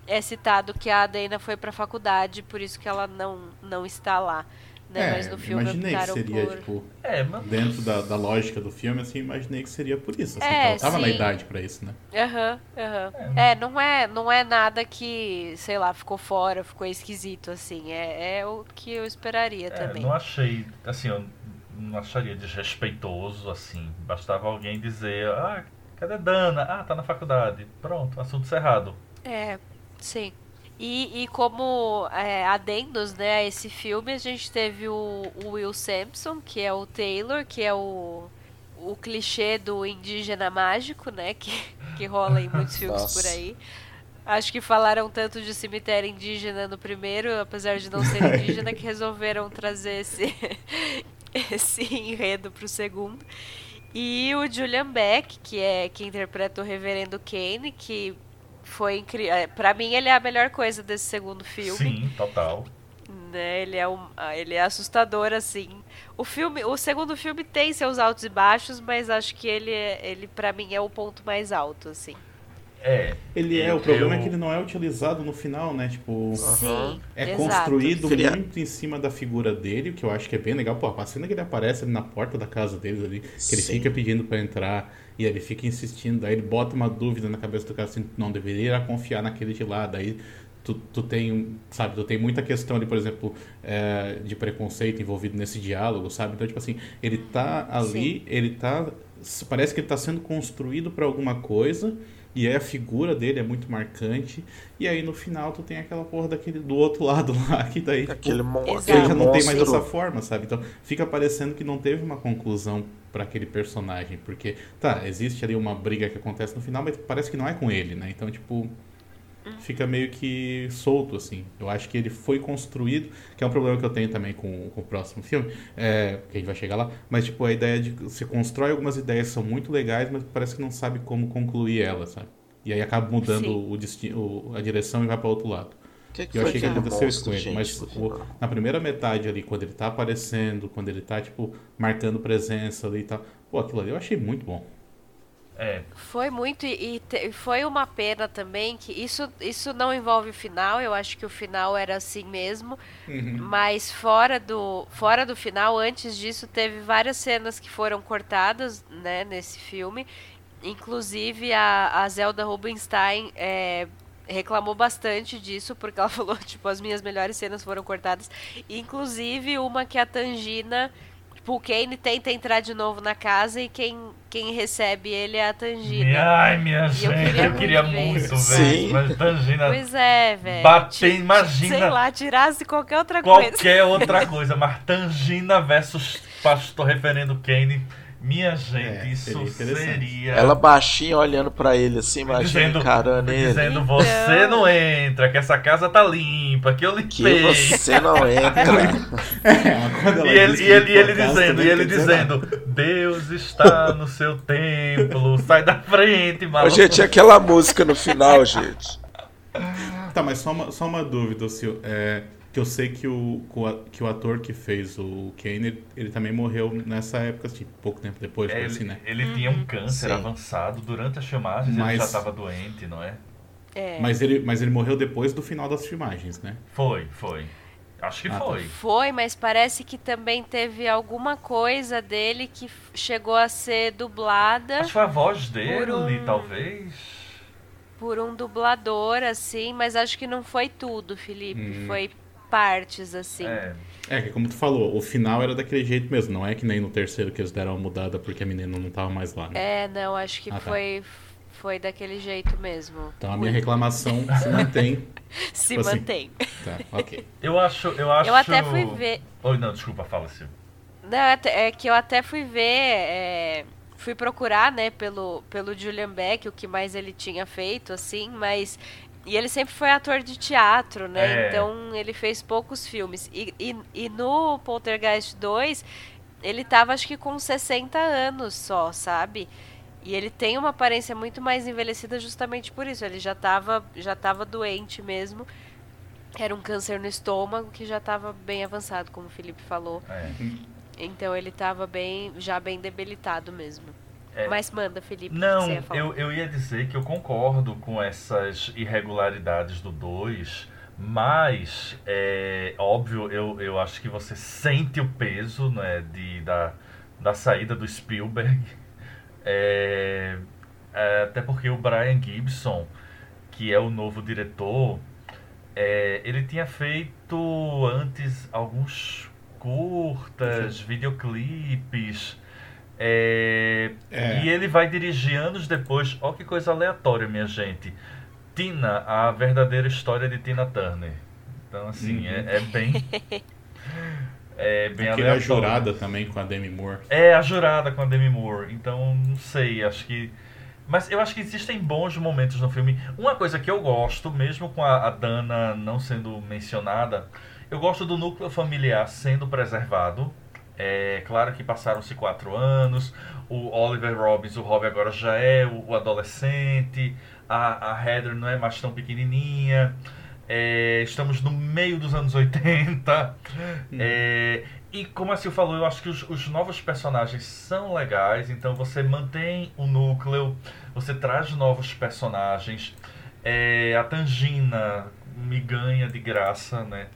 é citado que a Dana foi para a faculdade, por isso que ela não, não está lá. Né? É, Mas no filme imaginei que seria, por... tipo, é, mas... dentro da, da lógica do filme, assim, imaginei que seria por isso. Assim, é, ela tava sim. na idade para isso, né? Aham, uhum, aham. Uhum. É, não é, não é nada que, sei lá, ficou fora, ficou esquisito, assim. É, é o que eu esperaria é, também. Não achei, assim, eu não acharia desrespeitoso, assim. Bastava alguém dizer, ah, cadê Dana? Ah, tá na faculdade. Pronto, assunto encerrado. É, sim. E, e como é, adendos né, a esse filme, a gente teve o, o, Will Sampson, que é o Taylor, que é o, o clichê do indígena mágico, né? Que, que rola em muitos filmes Nossa. por aí. Acho que falaram tanto de cemitério indígena no primeiro, apesar de não ser indígena, que resolveram trazer esse, esse enredo pro segundo. E o Julian Beck, que é que interpreta o Reverendo Kane, que foi incrível. É, pra mim, ele é a melhor coisa desse segundo filme. Sim, total. Né? Ele, é um, ah, ele é assustador, assim. O filme, o segundo filme tem seus altos e baixos, mas acho que ele, é, ele para mim, é o ponto mais alto, assim. É. Ele é, o problema eu- é que ele não é utilizado no final, né? Tipo, Sim, é exato. construído Seria- muito em cima da figura dele, o que eu acho que é bem legal. Pô, a cena que ele aparece ali na porta da casa deles ali, que ele Sim. fica pedindo pra entrar e ele fica insistindo, daí ele bota uma dúvida na cabeça do cara assim, não deveria confiar naquele de lá, daí tu, tu tem, sabe, tu tem muita questão ali, por exemplo, é, de preconceito envolvido nesse diálogo, sabe? Então, tipo assim, ele tá ali, ele tá, parece que ele tá sendo construído pra alguma coisa, e aí a figura dele é muito marcante, e aí no final tu tem aquela porra daquele do outro lado lá, que daí tipo, Aquele, mon Exato. aquele ele já não tem mais monstro. essa forma, sabe? Então fica parecendo que não teve uma conclusão pra aquele personagem, porque tá, existe ali uma briga que acontece no final, mas parece que não é com ele, né? Então, tipo, fica meio que solto assim. Eu acho que ele foi construído, que é um problema que eu tenho também com, com o próximo filme, é, que a gente vai chegar lá, mas tipo, a ideia de você constrói algumas ideias que são muito legais, mas parece que não sabe como concluir elas, sabe? E aí acaba mudando Sim. o destino, a direção e vai pra outro lado. Que, que Eu foi achei que aquele aconteceu isso com ele, mas o- final? na primeira metade ali, quando ele tá aparecendo, quando ele tá, tipo, marcando presença ali e tal, pô, aquilo ali eu achei muito bom. É, Foi muito e, te- foi uma pena também que isso, isso não envolve o final, eu acho que o final era assim mesmo, mas fora do, fora do final, antes disso, teve várias cenas que foram cortadas né, nesse filme. Inclusive a, a Zelda Rubinstein é, reclamou bastante disso, porque ela falou, tipo, as minhas melhores cenas foram cortadas. Inclusive uma que a Tangina. Tipo, o Kane tenta entrar de novo na casa e quem, quem recebe ele é a Tangina. ai, minha E eu gente, queria eu queria muito isso, mas Tangina Pois é, velho. bater, imagina Sei lá, tirasse qualquer outra coisa. qualquer outra coisa, mas Tangina versus Pastor Referendo Kane, minha gente, É, isso seria. Ela baixinha olhando pra ele assim, imagina dizendo, encarando ele. dizendo Então. você não entra, que essa casa tá limpa, que eu Que limpei. você não entra. E ele, e que ele, e ele dizendo, e ele dizendo, Deus está no seu templo, sai da frente, maluco. gente, aquela música no final, gente. Tá, mas só uma, só uma dúvida, Sil. É, que eu sei que o, que o ator que fez o Kane, ele, ele também morreu nessa época, assim, pouco tempo depois, É, por ele, assim, né? ele tinha um câncer Sim. avançado durante as filmagens, ele Mas- já estava doente, não é? É. Mas ele, mas ele morreu depois do final das filmagens, né? Foi, foi. Acho que Ah, tá. foi. Foi, mas parece que também teve alguma coisa dele que chegou a ser dublada Acho que foi a voz dele, um- talvez. por um dublador, assim, mas acho que não foi tudo, Felipe. Hum. Foi partes, assim. É. É, que como tu falou, o final era daquele jeito mesmo, não é que nem no terceiro que eles deram uma mudada porque a menina não tava mais lá, né? É, não, acho que Ah, tá. foi, foi daquele jeito mesmo. Então a minha reclamação se mantém. Se tipo assim. mantém. Tá, ok. Eu acho, eu acho. Eu até fui ver. Oi, não, desculpa, fala, Silvio. Não, até- é que eu até fui ver, é, fui procurar, né, pelo, pelo Julian Beck, o que mais ele tinha feito, assim, mas. E ele sempre foi ator de teatro, né? É. Então ele fez poucos filmes. E, e, e no Poltergeist 2, ele tava acho que com 60 anos só, sabe? E ele tem uma aparência muito mais envelhecida justamente por isso. Ele já tava, já tava doente mesmo. Era um câncer no estômago que já estava bem avançado, como o Felipe falou. É. Então ele tava bem, já bem debilitado mesmo. É. Mas manda, Felipe, Não, você ia eu, eu ia dizer que eu concordo com essas irregularidades do 2, mas, é óbvio, eu, eu acho que você sente o peso né, de, da, da saída do Spielberg. É, é, até porque o Brian Gibson, que é o novo diretor, é, ele tinha feito antes alguns curtas, videoclipes. É, É. E ele vai dirigir anos depois. Olha que coisa aleatória, minha gente. Tina, a verdadeira história de Tina Turner. Então, assim, Uhum. é, é bem. É bem Aquele a aleatório. jurada também com a Demi Moore. É a jurada com a Demi Moore. Então, não sei, acho que. Mas eu acho que existem bons momentos no filme. Uma coisa que eu gosto, mesmo com a, a Dana não sendo mencionada, eu gosto do núcleo familiar sendo preservado. É claro que passaram-se quatro anos. O Oliver Robbins, o Robbie agora já é o, o adolescente. A, a Heather não é mais tão pequenininha. É, estamos no meio dos anos 80. Hum. É, e como a Sil falou, eu acho que os, os, novos personagens são legais, então você mantém o núcleo, você traz novos personagens. É, a Tangina me ganha de graça, né?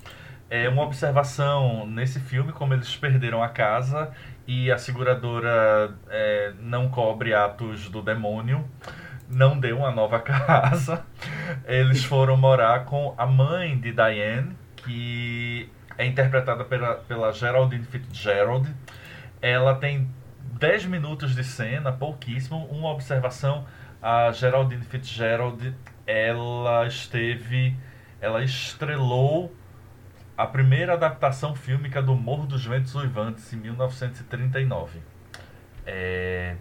É uma observação nesse filme, como eles perderam a casa e a seguradora é, não cobre atos do demônio, não deu uma nova casa. Eles foram morar com a mãe de Diane, que é interpretada pela, pela Geraldine Fitzgerald. Ela tem 10 minutos de cena, pouquíssimo. Uma observação, a Geraldine Fitzgerald, ela esteve, ela estrelou a primeira adaptação fílmica do Morro dos Ventos Uivantes, em 1939. É...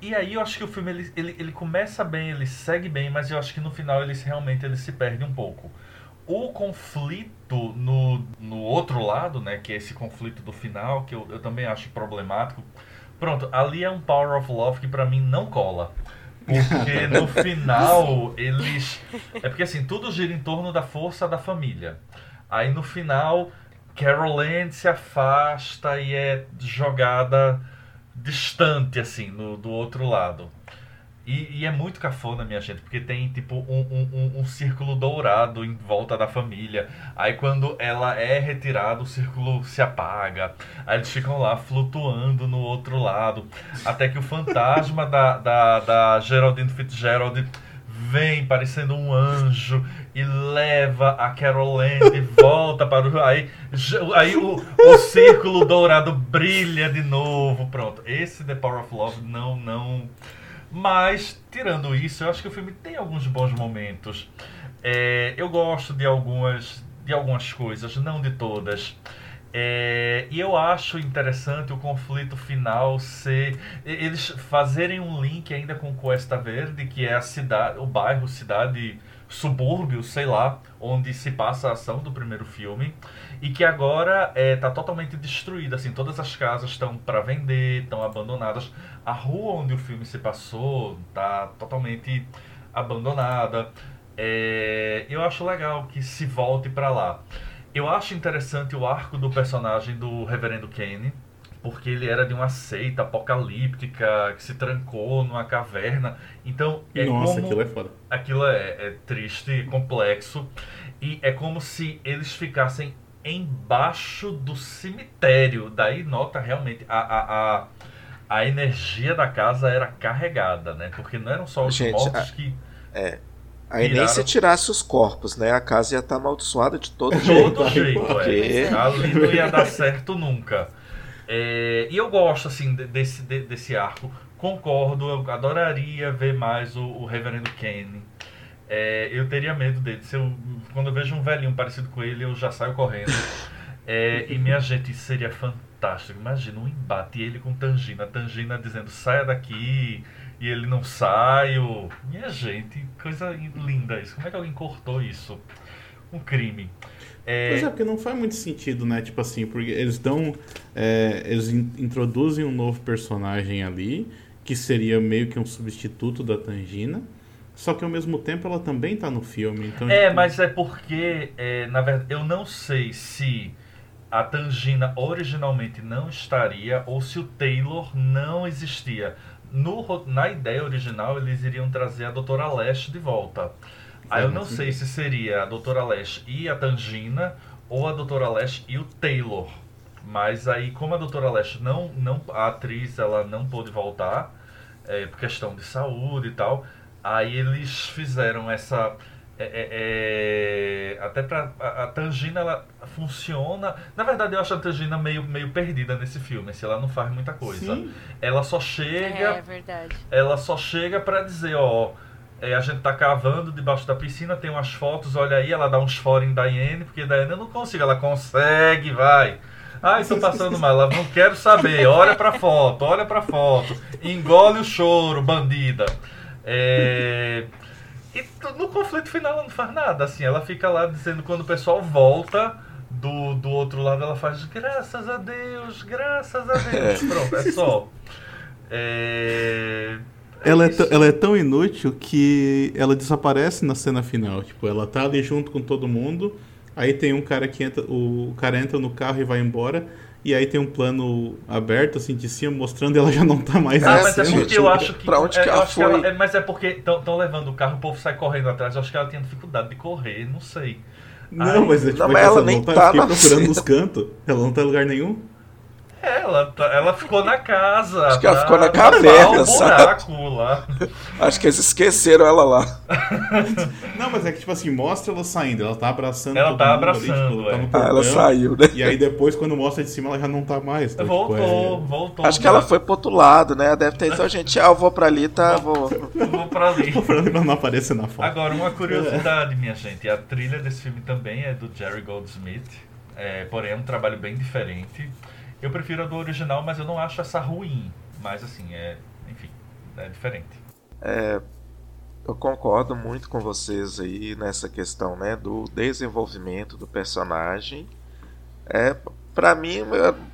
E aí eu acho que o filme ele, ele, ele começa bem, ele segue bem, mas eu acho que no final ele realmente ele se perde um pouco. O conflito no, no outro lado, né, que é esse conflito do final, que eu, eu também acho problemático. Pronto, ali é um Power of Love que para mim não cola. Porque no final eles. É porque assim, tudo gira em torno da força da família. Aí no final, Carol Anne se afasta e é jogada distante, assim, no, do outro lado. E, e, é muito cafona, minha gente, porque tem tipo um, um, um, círculo dourado em volta da família. Aí quando ela é retirada, o círculo se apaga. Aí eles ficam lá flutuando no outro lado. Até que o fantasma da, da, da Geraldine Fitzgerald vem parecendo um anjo e leva a Carol Anne de volta para o. Aí, aí o, o círculo dourado brilha de novo. Pronto. Esse The Power of Love não, não mas, tirando isso, eu acho que o filme tem alguns bons momentos. É, eu gosto de algumas, de algumas coisas, não de todas. É, e eu acho interessante o conflito final ser. Eles fazerem um link ainda com Cuesta Verde, que é a cidade, o bairro, cidade, subúrbio, sei lá, onde se passa a ação do primeiro filme e que agora está é, tá totalmente destruída. Assim, todas as casas estão para vender, estão abandonadas. A rua onde o filme se passou está totalmente abandonada. É, eu acho legal que se volte para lá. Eu acho interessante o arco do personagem do Reverendo Kane, porque ele era de uma seita apocalíptica que se trancou numa caverna. Então, é Nossa, como... aquilo é foda. Aquilo é, é triste, complexo. E é como se eles ficassem embaixo do cemitério. Daí nota realmente a, a, a, a energia da casa era carregada, né? Porque não eram só os Gente, mortos a, que. É. Aí nem se tirasse os corpos, né? A casa ia estar tá amaldiçoada de todo jeito. todo jeito, porque... é. Ali não ia dar certo nunca. É, e eu gosto, assim, desse, desse arco. Concordo, eu adoraria ver mais o, o Reverendo Kenny é, eu teria medo dele. Se eu, quando eu vejo um velhinho parecido com ele, eu já saio correndo. É, e minha gente, isso seria fantástico. Imagina um embate, ele com Tangina, Tangina dizendo saia daqui, e ele não sai. Minha gente, coisa linda isso. Como é que alguém cortou isso? Um crime. É... Pois é, porque não faz muito sentido, né? Tipo assim, porque eles dão. É, eles in introduzem um novo personagem ali, que seria meio que um substituto da Tangina. Só que ao mesmo tempo ela também tá no filme. Então, é, tipo... mas é porque, é, na verdade, eu não sei se a Tangina originalmente não estaria ou se o Taylor não existia. No, na ideia original, eles iriam trazer a Doutora Leste de volta. Aí eu não sei se seria a Doutora Leste e a Tangina ou a Doutora Leste e o Taylor. Mas aí, como a Doutora Leste não, não, a atriz ela não pôde voltar, é, por questão de saúde e tal, Aí eles fizeram essa. É, é, é, até pra. A, a, Tangina ela funciona. Na verdade, eu acho a Tangina meio, meio perdida nesse filme. Se ela não faz muita coisa. Sim. Ela só chega. É, verdade. Ela só chega para dizer, ó. É, a gente tá cavando debaixo da piscina, tem umas fotos, olha aí, ela dá uns fora em Diane, porque Diane eu não consigo, ela consegue, vai. Ah, estou passando mal, ela não quero saber, olha pra foto, olha pra foto, engole o choro, bandida. É... E no conflito final ela não faz nada, assim, ela fica lá dizendo quando o pessoal volta do, do outro lado, ela faz graças a Deus, graças a Deus. Pronto, é só. É... ela, é ela é tão inútil que ela desaparece na cena final. Tipo, ela tá ali junto com todo mundo. Aí tem um cara que entra. O cara entra no carro e vai embora. E aí tem um plano aberto, assim, de cima, mostrando ela já não tá mais Ah, mas é porque eu acho que. Pra onde é, que ela acho que foi? ela- é, mas é porque estão levando o carro, o povo sai correndo atrás. Eu acho que ela tinha dificuldade de correr, não sei. Não, Ai, mas é tipo, não, mas que ela ela nem não tá, tá procurando cena. nos cantos. Ela não tá em lugar nenhum. É, ela, tá- ela ficou na casa. Acho que ela pra ficou na caverna, buraco lá. Acho que eles esqueceram ela lá. Não, mas é que, tipo assim, mostra ela saindo. Ela tá abraçando Ela todo tá mundo ali, abraçando, tipo, ela tá é. no Ah, portão. ela saiu, né? E aí depois, quando mostra de cima, ela já não tá mais. Então, tipo, voltou, é- voltou. Acho que ela foi pro outro lado, né? Deve ter então, gente, ah, eu vou pra ali, tá? Vou. Vou pra ali. Pra ela não aparecer na foto. Agora, uma curiosidade, minha gente. A trilha desse filme também é do Jerry Goldsmith. É, porém, é um trabalho bem diferente. Eu prefiro a do original, mas eu não acho essa ruim. Mas, assim, é... Enfim, é diferente. Eu concordo muito com vocês aí nessa questão, né, do desenvolvimento do personagem. É, para mim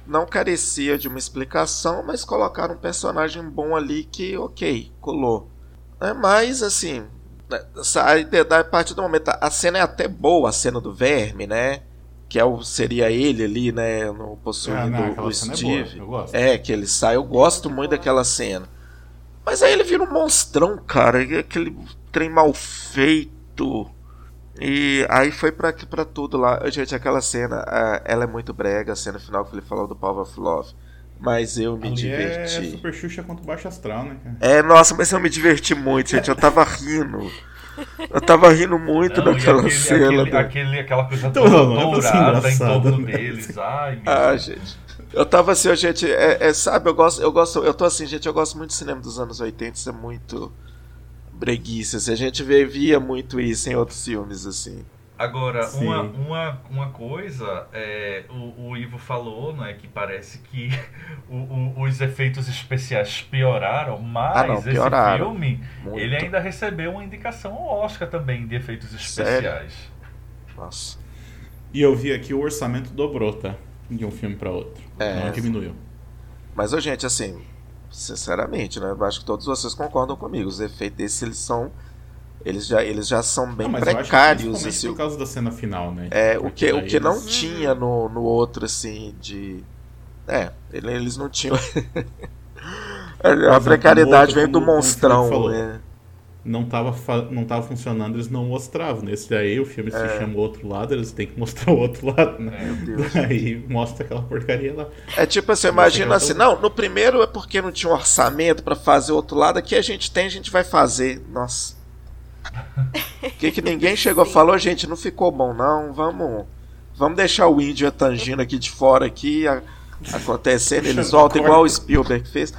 não carecia de uma explicação, mas colocaram um personagem bom ali que, ok, colou. É, mas assim, né, da parte do momento, a cena é até boa, a cena do verme, né? Que é o, seria ele ali, né, no possuindo Ah, não, o é Steve. gosto. É, que ele sai, eu gosto muito daquela cena. Mas aí ele vira um monstrão, cara. Aquele trem mal feito. E aí foi pra, pra tudo lá. Gente, aquela cena, ela é muito brega, a cena final que ele falou do Power of Love. Mas eu me Ali diverti. é Super Xuxa contra o Baixo Astral, né, cara? É, nossa, mas eu me diverti muito, gente. Eu tava rindo. Eu tava rindo muito Não, daquela aquele, cena. aquele, aquele- aquela coisa Então, toda é dourada em torno né? deles. Ai, meu Ah, Deus. gente. Eu tava assim, ó, gente, é, é, sabe, eu gosto, eu gosto, eu tô assim, gente, eu gosto muito do cinema dos anos 80, isso é muito breguice, assim, a gente via muito isso em outros filmes, assim. Agora, Sim. uma, uma, uma coisa, é, o, o Ivo falou, né, que parece que o- o- os efeitos especiais pioraram, mas Ah, não, esse pioraram. filme, Muito. ele ainda recebeu uma indicação ao Oscar também de efeitos Sério? especiais. Nossa. E eu vi aqui o orçamento dobrou, tá? De um filme pra outro. É. Não diminuiu. Mas, ô, gente, assim, sinceramente, né, eu acho que todos vocês concordam comigo, os efeitos desses, eles são, eles já, eles já são bem Não, que precários, assim, por causa da cena final, né? É, o que, o que não eles- tinha no, no outro, assim, de. É, ele- eles não tinham. a exemplo, precariedade outro, vem do monstrão, né? Não tava, não tava funcionando, eles não mostravam. Nesse daí o filme É. se chama o outro lado, eles têm que mostrar o outro lado, né? É, Meu Deus. Aí mostra aquela porcaria lá. É tipo assim, imagina assim, não, no primeiro é porque não tinha um orçamento pra fazer o outro lado, aqui a gente tem, a gente vai fazer. Nossa. O que, que ninguém chegou e falou, gente, não ficou bom não, vamos. Vamos deixar o índio e a tangina aqui de fora aqui. a- acontecendo, eles voltam igual o Spielberg fez.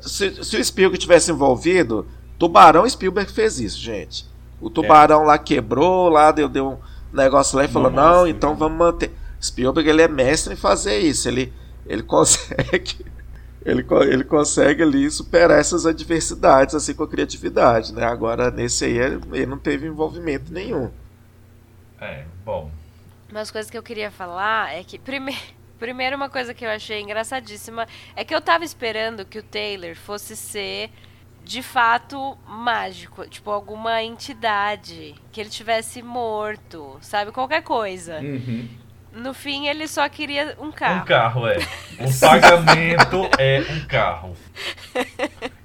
Se, se o Spielberg tivesse envolvido, Tubarão Spielberg fez isso, gente. O tubarão lá quebrou, lá deu, deu um negócio lá e falou: Nossa, não, então cara. vamos manter. Spielberg ele é mestre em fazer isso. Ele, ele consegue. Ele, ele consegue ali superar essas adversidades assim com a criatividade, né? Agora nesse aí ele não teve envolvimento nenhum. É, bom. Umas coisas que eu queria falar é que, prime... primeiro, uma coisa que eu achei engraçadíssima é que eu tava esperando que o Taylor fosse ser de fato mágico, tipo alguma entidade, que ele tivesse morto, sabe? Qualquer coisa. Uhum. No fim, ele só queria um Um carro. carro, é. O pagamento é um carro.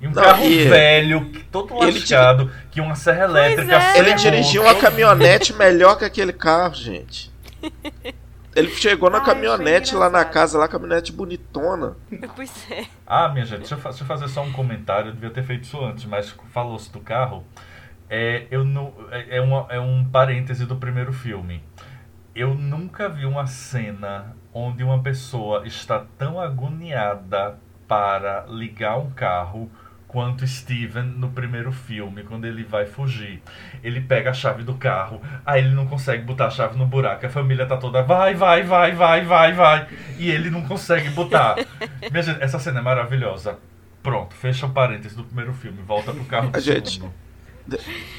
E um Não, carro e- velho, todo ele lascado, que uma serra elétrica... é. Ele dirigiu uma caminhonete melhor que aquele carro, gente. Ele chegou na Ai, caminhonete lá na casa, lá, caminhonete bonitona. Pois é. Ah, minha gente, deixa eu, deixa eu fazer só um comentário. Eu devia ter feito isso antes, mas falou-se do carro. É, eu não, é, é, uma, é um parêntese do primeiro filme. Eu nunca vi uma cena onde uma pessoa está tão agoniada para ligar um carro quanto Steven no primeiro filme, quando ele vai fugir. Ele pega a chave do carro, aí ele não consegue botar a chave no buraco, a família tá toda vai, vai, vai, vai, vai, vai, e ele não consegue botar. Minha gente, essa cena é maravilhosa. Pronto, fecha o parênteses do primeiro filme, volta pro carro do A gente- segundo.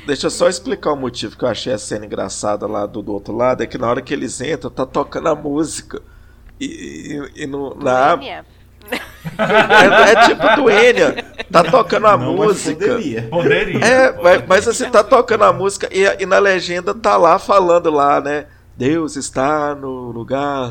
Deixa eu só explicar o motivo que eu achei a cena engraçada lá do, do outro lado. É que na hora que eles entram, tá tocando a música. E, e, e no, na. É, é tipo do Enya. Tá tocando a Não, mas música. poderia. Poderia. É, mas, poderia. mas assim, tá tocando a música e, e na legenda tá lá falando lá, né? Deus está no lugar.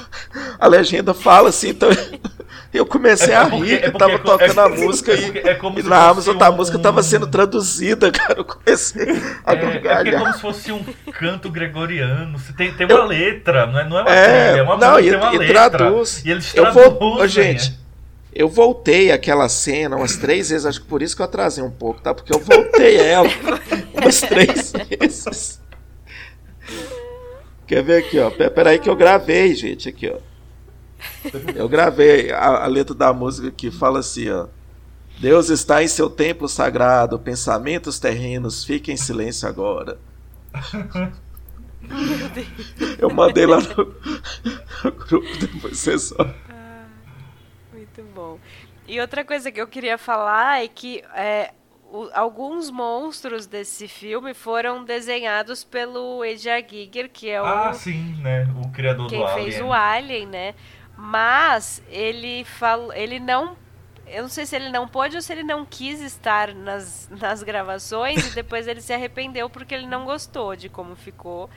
A legenda fala assim, então eu comecei É a porque- rir é que porque- tava é- tocando a é- música é e, é e na Amazon tá, a um- música tava sendo traduzida, cara. Eu comecei a É, é porque é gargalhar. como se fosse um canto gregoriano. Se tem, tem uma letra, não é, não é uma É, trilha, é uma não, música, e, tem uma e letra. traduz. E eles eu traduzem. vou, Ô, gente, eu voltei aquela cena umas três vezes, acho que por isso que eu atrasei um pouco, tá? Porque eu voltei ela umas três vezes. Quer ver aqui, ó? Pe- Peraí que eu gravei, gente, aqui, ó. Eu gravei a, a letra da música que fala assim, ó. Deus está em seu templo sagrado, pensamentos terrenos, fiquem em silêncio agora. Eu mandei lá no, no grupo, depois vocês só. Muito bom. E outra coisa que eu queria falar é que é, o- alguns monstros desse filme foram desenhados pelo Edgar Giger, que é o Ah, sim, né? O criador quem do fez Alien. o Alien, né? Mas ele falou, ele não eu não sei se ele não pôde ou se ele não quis estar nas, nas gravações e depois ele se arrependeu porque ele não gostou de como ficou.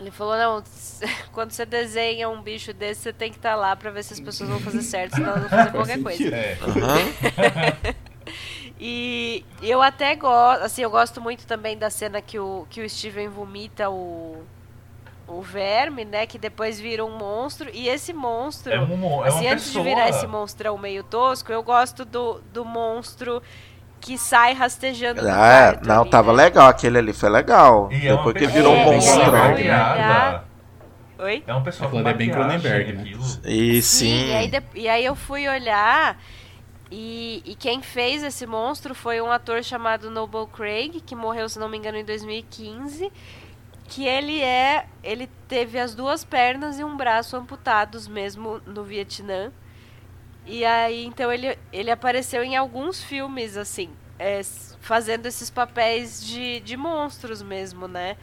Ele falou, não, quando você desenha um bicho desse, você tem que estar lá pra ver se as pessoas vão fazer certo, senão elas vão fazer qualquer coisa. É. Aham. E eu até gosto, assim, eu gosto muito também da cena que o, que o Steven vomita o, o verme, né? Que depois vira um monstro. E esse monstro, É, um, é assim, antes pessoa. de virar esse monstrão meio tosco, eu gosto do, do monstro que sai rastejando Ah, não, ali, tava né? legal, aquele ali foi legal. E é Depois que pessoa virou um É, e aí monstrão. Oi? É uma pessoa com Aquilo ali é bem Cronenberg, né? aquilo. E Sim, sim. E, aí de- e aí eu fui olhar e, e quem fez esse monstro foi um ator chamado Noble Craig, que morreu, se não me engano, em 2015. Que ele é. Ele teve as duas pernas e um braço amputados mesmo no Vietnã. E aí, então, ele, ele apareceu em alguns filmes, assim, é, fazendo esses papéis de, de monstros mesmo, né?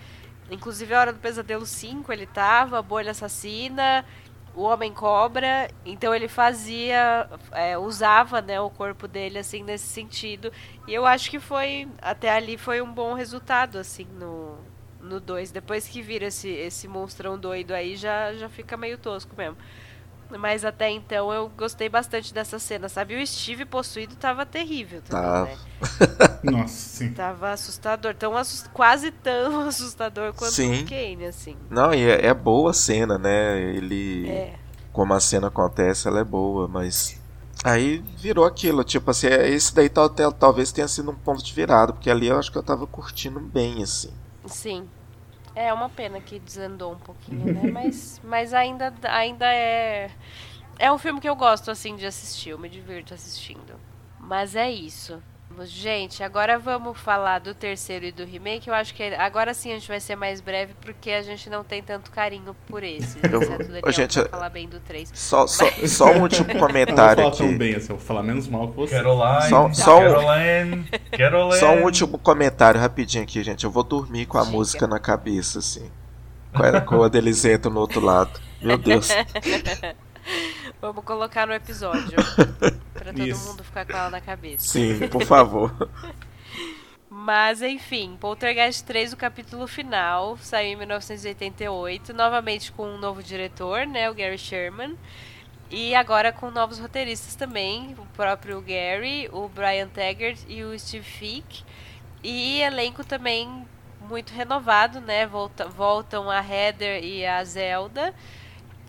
Inclusive, a Hora do Pesadelo 5 ele tava, Bolha Assassina, o Homem Cobra. Então, ele fazia, é, usava né, o corpo dele, assim, nesse sentido. E eu acho que foi, até ali, foi um bom resultado, assim, no, no 2. Depois que vira esse, esse monstrão doido aí, já, já fica meio tosco mesmo. Mas até então eu gostei bastante dessa cena, sabe? O Steve possuído tava terrível também, Tá. né? Nossa, sim. Tava assustador, tão assust... quase tão assustador quanto Sim. o Kane, assim. Não, e é, é boa a cena, né? Ele. É. Como a cena acontece, ela é boa, mas. Aí virou aquilo, tipo assim, é- esse daí tal, tal- talvez tenha sido um ponto de virada, porque ali eu acho que eu tava curtindo bem, assim. Sim. É uma pena que desandou um pouquinho, né? Mas, mas ainda, ainda é. É um filme que eu gosto, assim, de assistir. Eu me divirto assistindo. Mas é isso. Gente, agora vamos falar do terceiro e do remake. Eu acho que agora sim a gente vai ser mais breve, porque a gente não tem tanto carinho por esses. Eu- exceto o Daniel, Ô, gente, falar bem do 3. Só, só, só um último Eu não vou comentário tão aqui. bem assim, eu vou falar menos mal que você. Caroline, Só- só um- Caroline, Caroline. Só um último comentário rapidinho aqui, gente. Eu vou dormir com a Diga. música na cabeça, assim. Com a, com a Deliseta no outro lado. Meu Deus. Vamos colocar no episódio. pra todo Isso. mundo ficar com ela na cabeça. Sim, por favor. Mas enfim, Poltergeist 3, o capítulo final, saiu em 1988, novamente com um novo diretor, né, o Gary Sherman. E agora com novos roteiristas também, o próprio Gary, o Brian Taggart e o Steve Fick. E elenco também muito renovado, né? Volta, voltam a Heather e a Zelda.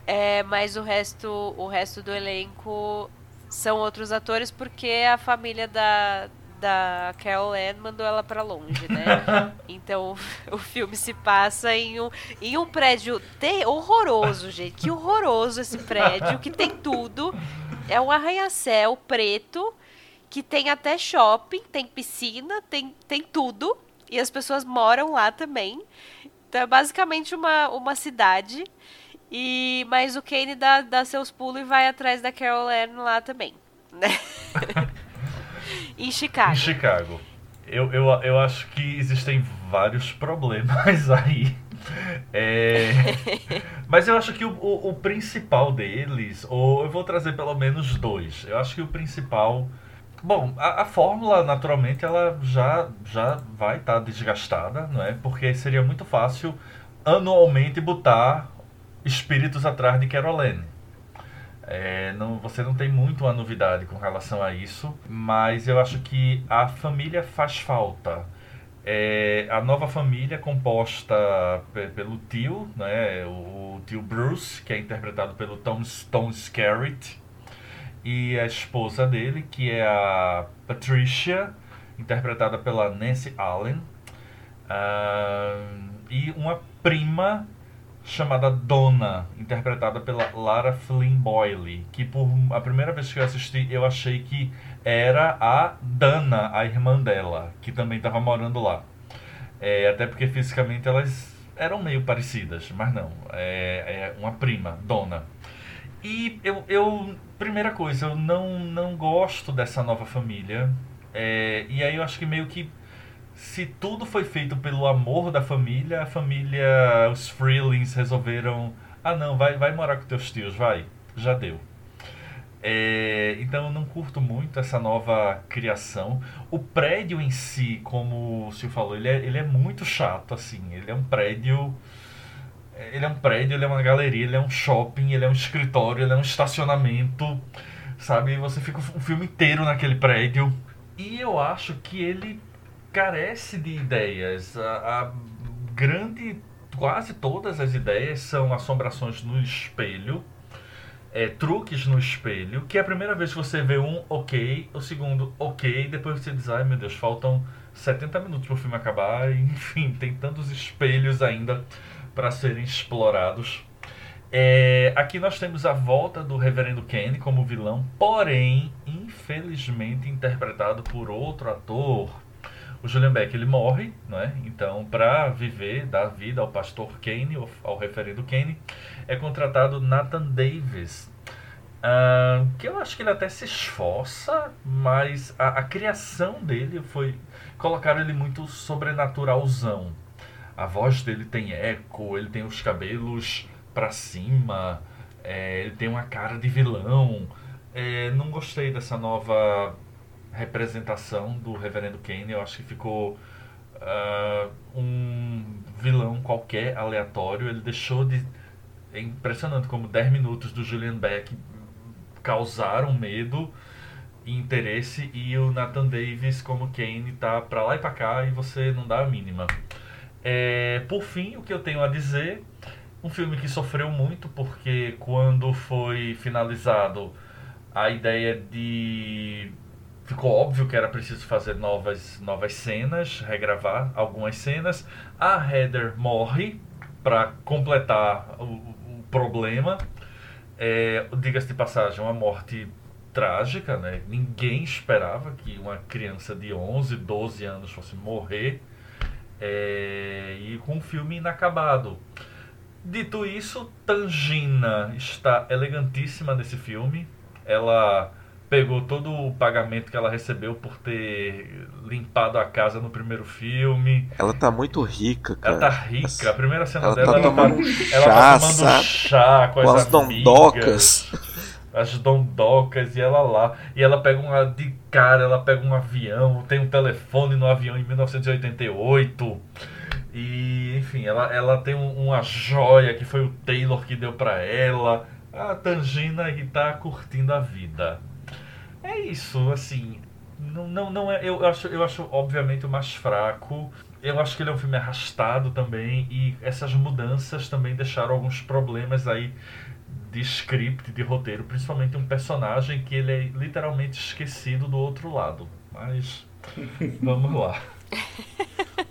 É, mas o resto, o resto do elenco são outros atores porque a família da, da Carol Ann mandou ela pra longe, né? Então o filme se passa em um, em um prédio te- horroroso, gente. Que horroroso esse prédio, que tem tudo. É um arranha-céu preto, que tem até shopping, tem piscina, tem, tem tudo. E as pessoas moram lá também. Então é basicamente uma, uma cidade. E, mas o Kane dá, dá seus pulos e vai atrás da Carol Ann lá também. Né? em Chicago. Em Chicago. Eu, eu, eu acho que existem vários problemas aí É... Mas eu acho que o, o, o, principal deles, ou eu vou trazer pelo menos dois. Eu acho que o principal. Bom, a, a fórmula, naturalmente, ela já, já vai estar tá desgastada, não é? Porque seria muito fácil anualmente botar espíritos atrás de Caroline. É, não, você não tem muito uma novidade com relação a isso, mas eu acho que a família faz falta. É, a nova família composta pelo tio, né, o, tio Bruce, que é interpretado pelo Tom, Tom Skerritt, e a esposa dele, que é a Patricia, interpretada pela Nancy Allen, uh, e uma prima chamada Donna, interpretada pela Lara Flynn Boyle, que por a primeira vez que eu assisti eu achei que era a Dana, a irmã dela, que também estava morando lá. É, até porque fisicamente elas eram meio parecidas, mas não, é, é uma prima, Donna. E eu, eu, primeira coisa, eu não, não gosto dessa nova família. É, e aí eu acho que meio que se tudo foi feito pelo amor da família, a família, os Freelings resolveram, ah não, vai, vai morar com teus tios, vai, já deu. É, então eu não curto muito essa nova criação. O prédio em si, como o senhor falou, ele é, ele é muito chato, assim. Ele é um prédio. Ele é um prédio, ele é uma galeria, ele é um shopping, ele é um escritório, ele é um estacionamento. Sabe? Você fica um filme inteiro naquele prédio. E eu acho que ele carece de ideias. A, a grande. Quase todas as ideias são assombrações no espelho. É, truques no espelho, que é a primeira vez que você vê um ok, o segundo ok, depois você diz, ai meu Deus, faltam 70 minutos para o filme acabar, enfim, tem tantos espelhos ainda para serem explorados. É, aqui nós temos a volta do Reverendo Kenny como vilão, porém, infelizmente interpretado por outro ator o Julian Beck ele morre, né? Então, para viver, dar vida ao pastor Kane, ao referendo Kane, é contratado Nathan Davis, uh, que eu acho que ele até se esforça, mas a, a criação dele foi colocar ele muito sobrenaturalzão. A voz dele tem eco, ele tem os cabelos para cima, é, ele tem uma cara de vilão. É, não gostei dessa nova representação do Reverendo Kane. Eu acho que ficou uh, um vilão qualquer, aleatório. Ele deixou de. É impressionante como 10 minutos do Julian Beck causaram medo e interesse e o Nathan Davis como Kane tá pra lá e pra cá e você não dá a mínima. É, por fim, o que eu tenho a dizer, um filme que sofreu muito porque quando foi finalizado a ideia de ficou óbvio que era preciso fazer novas, novas cenas, regravar algumas cenas. A Heather morre para completar o, o problema. É, Diga-se de passagem, uma morte trágica, né? Ninguém esperava que uma criança de 11, 12 anos fosse morrer. É, e com um filme inacabado. Dito isso, Tangina está elegantíssima nesse filme. Ela pegou todo o pagamento que ela recebeu por ter limpado a casa no primeiro filme. Ela tá muito rica, cara. Ela tá rica. A primeira cena ela dela, tá ela, tomando tá, chá, ela tá tomando chá com, com as, as dondocas. As dondocas e ela lá. E ela pega uma de cara, ela pega um avião, tem um telefone no avião em 1988. E, enfim, ela, ela tem um, uma joia que foi o Taylor que deu para ela. A Tangina e tá curtindo a vida. É isso, assim. Não, não, não é. Eu acho, eu acho, obviamente, o mais fraco. Eu acho que ele é um filme arrastado também. E essas mudanças também deixaram alguns problemas aí de script, de roteiro. Principalmente um personagem que ele é literalmente esquecido do outro lado. Mas. Vamos lá.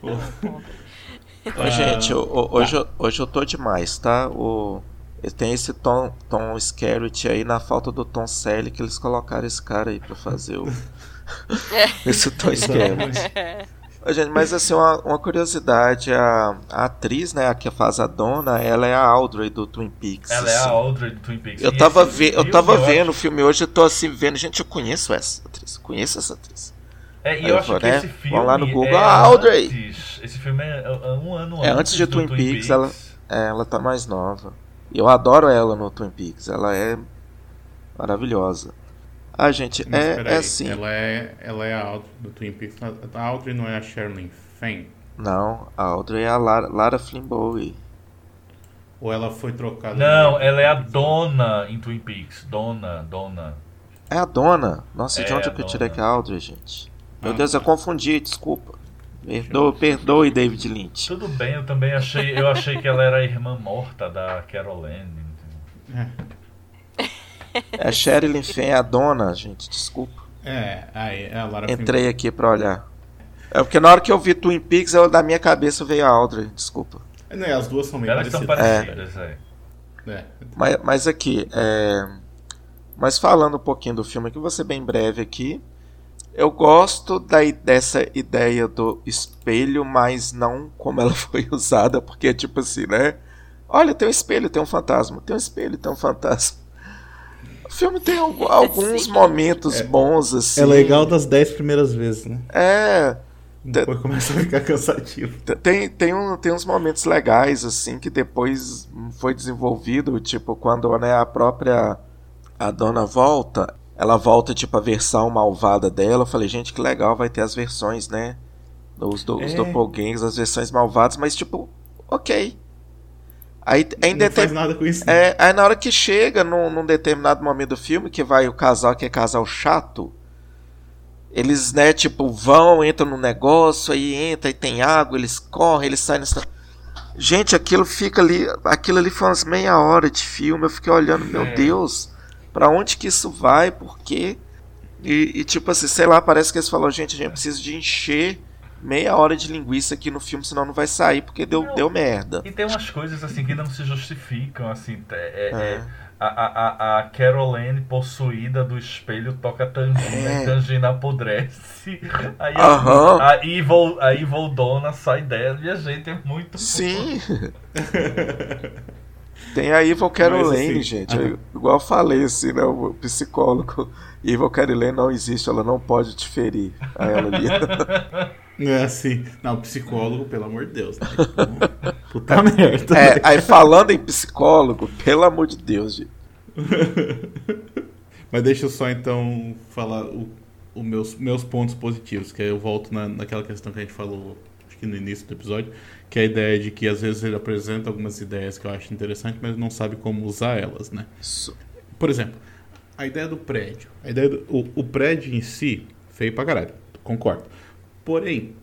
Ô, gente, hoje, hoje eu tô demais, tá? O, tem esse Tom, Tom Skerritt aí na falta do Tom Selleck que eles colocaram esse cara aí pra fazer o. esse Tom Skerritt. Gente, mas assim, uma, uma curiosidade, a, a, atriz, né, a que faz a dona, ela é a Audrey do Twin Peaks. Ela assim. é a Audrey do Twin Peaks. Eu tava, ve eu tava eu vendo o filme hoje, eu tô assim vendo, gente, eu conheço essa atriz, conheço essa atriz. É, e eu, eu acho vou, que né? esse filme Vamos lá no Google, é Audrey! Antes, Esse filme é, é um ano é, antes, de Twin, Twin Peaks, Peaks. Ela, é, ela tá mais nova. Eu adoro ela no Twin Peaks. Ela é maravilhosa. Ah, gente, Mas, é, é assim. Ela é, ela é a Audrey do Twin Peaks. A Audrey não é a Sherilyn Fenn? Não, a Audrey é a Lara, Lara Flynn Bowie. Ou ela foi trocada? Não, ela é a dona em Twin Peaks. Dona, dona. É a dona? Nossa, é de onde é que eu tirei que é a Audrey, gente? Meu ah, Deus, eu confundi, desculpa. Perdoe, perdoe, David Lynch. Tudo bem, eu também achei, eu achei que ela era a irmã morta da Carol Anne. É. É a Sherilyn Fenn, é a dona, gente, desculpa. É, aí, é a Lara Entrei aqui pra olhar. É porque na hora que eu vi Twin Peaks, eu, da minha cabeça veio a Audrey, desculpa. É, não, as duas são meio Elas parecidas. São parecidas é. é. Mas, mas aqui, é... mas falando um pouquinho do filme aqui, vou ser bem breve aqui. Eu gosto da, dessa ideia do espelho, mas não como ela foi usada, porque é tipo assim, né? Olha, tem um espelho, tem um fantasma. Tem um espelho, tem um fantasma. O filme tem alguns momentos é, bons, assim. É legal das dez primeiras vezes, né? É. Depois começa a ficar cansativo. Tem, tem, um, tem uns momentos legais, assim, que depois foi desenvolvido, tipo, quando né, a própria a dona volta, ela volta, tipo, a versão malvada dela. Eu falei, gente, que legal, vai ter as versões, né? Os, do, é. os doppelgangers, as versões malvadas, mas, tipo, ok. Aí, em não faz nada com isso. É, aí na hora que chega num, num, determinado momento do filme, que vai o casal, que é casal chato, eles, né, tipo, vão, entram no negócio, aí entra e tem água, eles correm, eles saem. Gente, aquilo fica ali, aquilo ali foi umas meia hora de filme, eu fiquei olhando, meu é. Deus, para onde que isso vai, por quê? E, e, tipo assim, sei lá, parece que eles falaram, gente, a gente precisa de encher meia hora de linguiça aqui no filme, senão não vai sair, porque deu, não, deu merda. E tem umas coisas assim que não se justificam, assim, é, é, é. é a, a, a Caroline possuída do espelho toca tangina é. e tangina apodrece. Aí a, a, Evil, a Evil Dona sai dela e a gente é muito. Sim! Tem a Evil Caroline, assim, gente. Ah. Igual eu falei, assim, né? O psicólogo. Evil Caroline não existe, ela não pode te ferir. A ela ali. É assim. Não, psicólogo, pelo amor de Deus. Né? Puta merda. É, aí falando em psicólogo, pelo amor de Deus, gente. Mas deixa eu só então falar os meus, meus pontos positivos, que aí eu volto na, naquela questão que a gente falou acho que no início do episódio, que é a ideia de que às vezes ele apresenta algumas ideias que eu acho interessante, mas não sabe como usar elas, né? Por exemplo, a ideia do prédio. A ideia do, o, o prédio em si, feio pra caralho, concordo. Porém,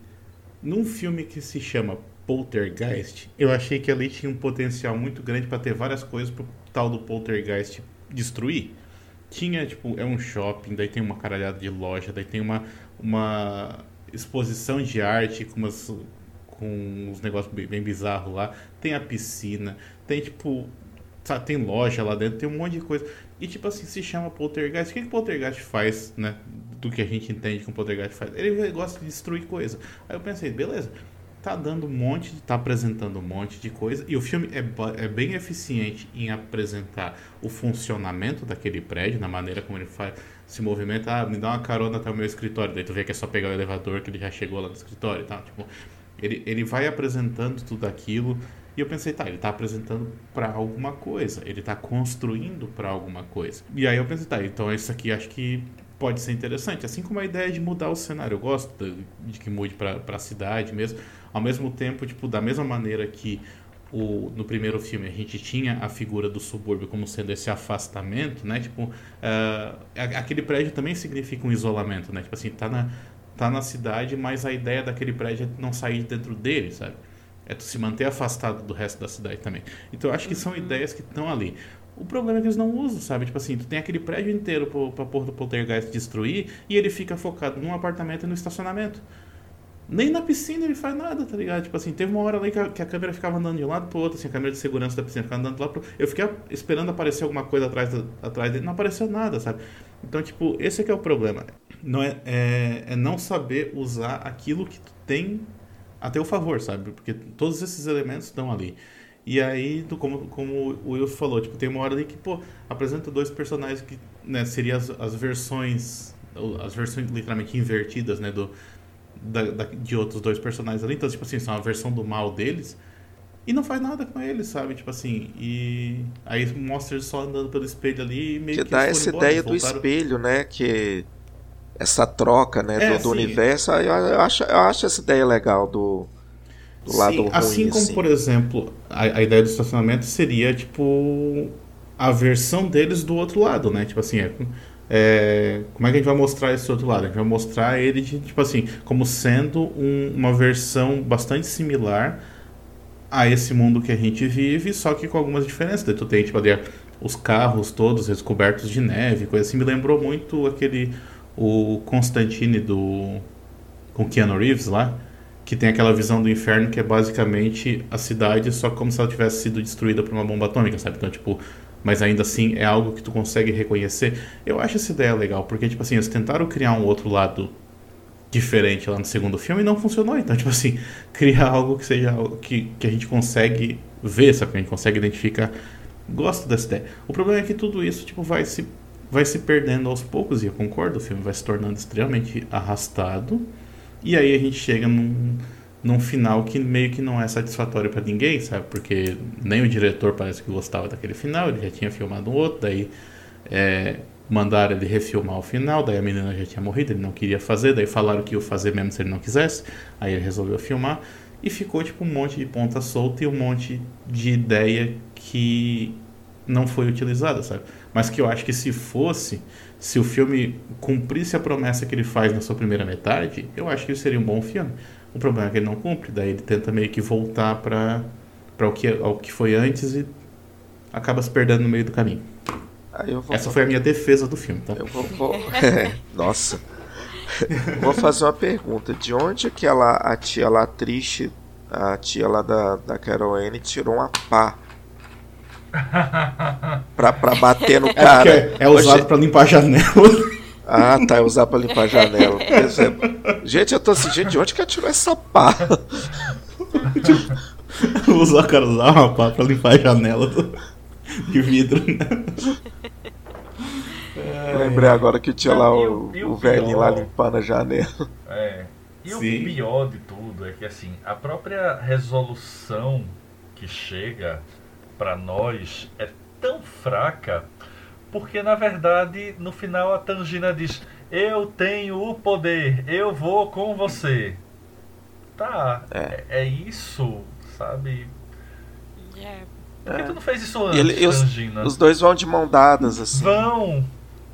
num filme que se chama Poltergeist, eu achei que ali tinha um potencial muito grande para ter várias coisas pro tal do Poltergeist destruir. Tinha, tipo, é um shopping, daí tem uma caralhada de loja, daí tem uma, uma exposição de arte com, umas, com uns negócios bem, bem bizarros lá. Tem a piscina, tem, tipo, tem loja lá dentro, tem um monte de coisa. E, tipo assim, se chama Poltergeist. O que, que Poltergeist faz, né? do que a gente entende que um poltergeist faz. Ele gosta de destruir coisa. Aí eu pensei, beleza, tá dando um monte, tá apresentando um monte de coisa. E o filme é, é bem eficiente em apresentar o funcionamento daquele prédio, na maneira como ele faz, se movimenta. Ah, me dá uma carona até o meu escritório. Daí tu vê que é só pegar o elevador que ele já chegou lá no escritório e tal. Tipo, ele, ele vai apresentando tudo aquilo. E eu pensei, tá, ele tá apresentando para alguma coisa, ele tá construindo para alguma coisa. E aí eu pensei, tá, então isso aqui acho que pode ser interessante. Assim como a ideia de mudar o cenário. Eu gosto de, que mude para a cidade mesmo. Ao mesmo tempo, tipo, da mesma maneira que o, no primeiro filme a gente tinha a figura do subúrbio como sendo esse afastamento, né? Tipo, uh, aquele prédio também significa um isolamento, né? Tipo assim, tá na, tá na cidade, mas a ideia daquele prédio é não sair dentro dele, sabe? É tu se manter afastado do resto da cidade também. Então eu acho que são uhum. ideias que estão ali. O problema é que eles não usam, sabe? Tipo assim, tu tem aquele prédio inteiro pra, pra do poltergeist destruir e ele fica focado num apartamento e no estacionamento. Nem na piscina ele faz nada, tá ligado? Tipo assim, teve uma hora ali que a, que a câmera ficava andando de um lado pro outro, assim, a câmera de segurança da piscina ficava andando de lá pro Eu fiquei esperando aparecer alguma coisa atrás, atrás dele, não apareceu nada, sabe? Então, tipo, esse é que é o problema. Não é, é, é não saber usar aquilo que tu tem a teu favor, sabe? Porque todos esses elementos estão ali. E aí, como, como o Will falou, tipo, tem uma hora ali que, pô, apresenta dois personagens que, né, seriam as, as versões, as versões literalmente invertidas, né, do, da, da, de outros dois personagens ali. Então, tipo assim, são a versão do mal deles. E não faz nada com eles, sabe? Tipo assim, e aí mostra eles só andando pelo espelho ali e meio que. Que dá essa embora, ideia do espelho, né? Que essa troca, né, é, do, do universo. Eu, eu, acho, eu acho essa ideia legal do, do lado sim, ruim. Assim como, assim. por exemplo, a, a ideia do estacionamento seria, tipo, a versão deles do outro lado, né? Tipo assim, é, é, como é que a gente vai mostrar esse outro lado? A gente vai mostrar ele, de, tipo assim, como sendo um, uma versão bastante similar a esse mundo que a gente vive, só que com algumas diferenças. Daí tu tem, tipo, ali, os carros todos recobertos de neve, coisa assim. Me lembrou muito aquele, o Constantine do, com Keanu Reeves lá, que tem aquela visão do inferno que é basicamente a cidade só como se ela tivesse sido destruída por uma bomba atômica, sabe? Então, tipo, mas ainda assim é algo que tu consegue reconhecer. Eu acho essa ideia legal, porque, tipo assim, eles tentaram criar um outro lado diferente lá no segundo filme e não funcionou. Então, tipo assim, criar algo que seja algo que, que a gente consegue ver, sabe? Que a gente consegue identificar. Gosto dessa ideia. O problema é que tudo isso, tipo, vai se, vai se perdendo aos poucos, e eu concordo, o filme vai se tornando extremamente arrastado. E aí a gente chega num, num final que meio que não é satisfatório para ninguém, sabe? Porque nem o diretor parece que gostava daquele final, ele já tinha filmado um outro, daí é, mandaram ele refilmar o final, daí a menina já tinha morrido, ele não queria fazer, daí falaram que ia fazer mesmo se ele não quisesse, aí ele resolveu filmar e ficou tipo um monte de ponta solta e um monte de ideia que não foi utilizada, sabe? Mas que eu acho que se fosse, se o filme cumprisse a promessa que ele faz na sua primeira metade, eu acho que seria um bom filme. O problema é que ele não cumpre, daí ele tenta meio que voltar para para o que ao que foi antes e acaba se perdendo no meio do caminho. Essa foi a minha defesa do filme, tá? Eu vou, vou... É, nossa. vou fazer uma pergunta. De onde é que ela, a tia lá triste, a tia lá da, da Carol Anne, tirou uma pá pra, pra bater no cara. É, é usado Hoje... pra limpar a janela. Ah, tá, é usado pra limpar a janela. Gente, eu tô assim, gente, de onde que ela tirou essa pá? Usar, cara, usar uma pá pra limpar a janela do, de vidro, né? Lembrei agora que tinha lá o, o, o velhinho lá limpando a janela. É. E Sim. o pior de tudo é que assim, a própria resolução que chega para nós é tão fraca, porque na verdade no final a Tangina diz: Eu tenho o poder, eu vou com você. Tá, é, é, é isso, sabe? É. Por que tu não fez isso antes, Ele, Tangina? Os, os dois vão de mão dadas, assim. Vão!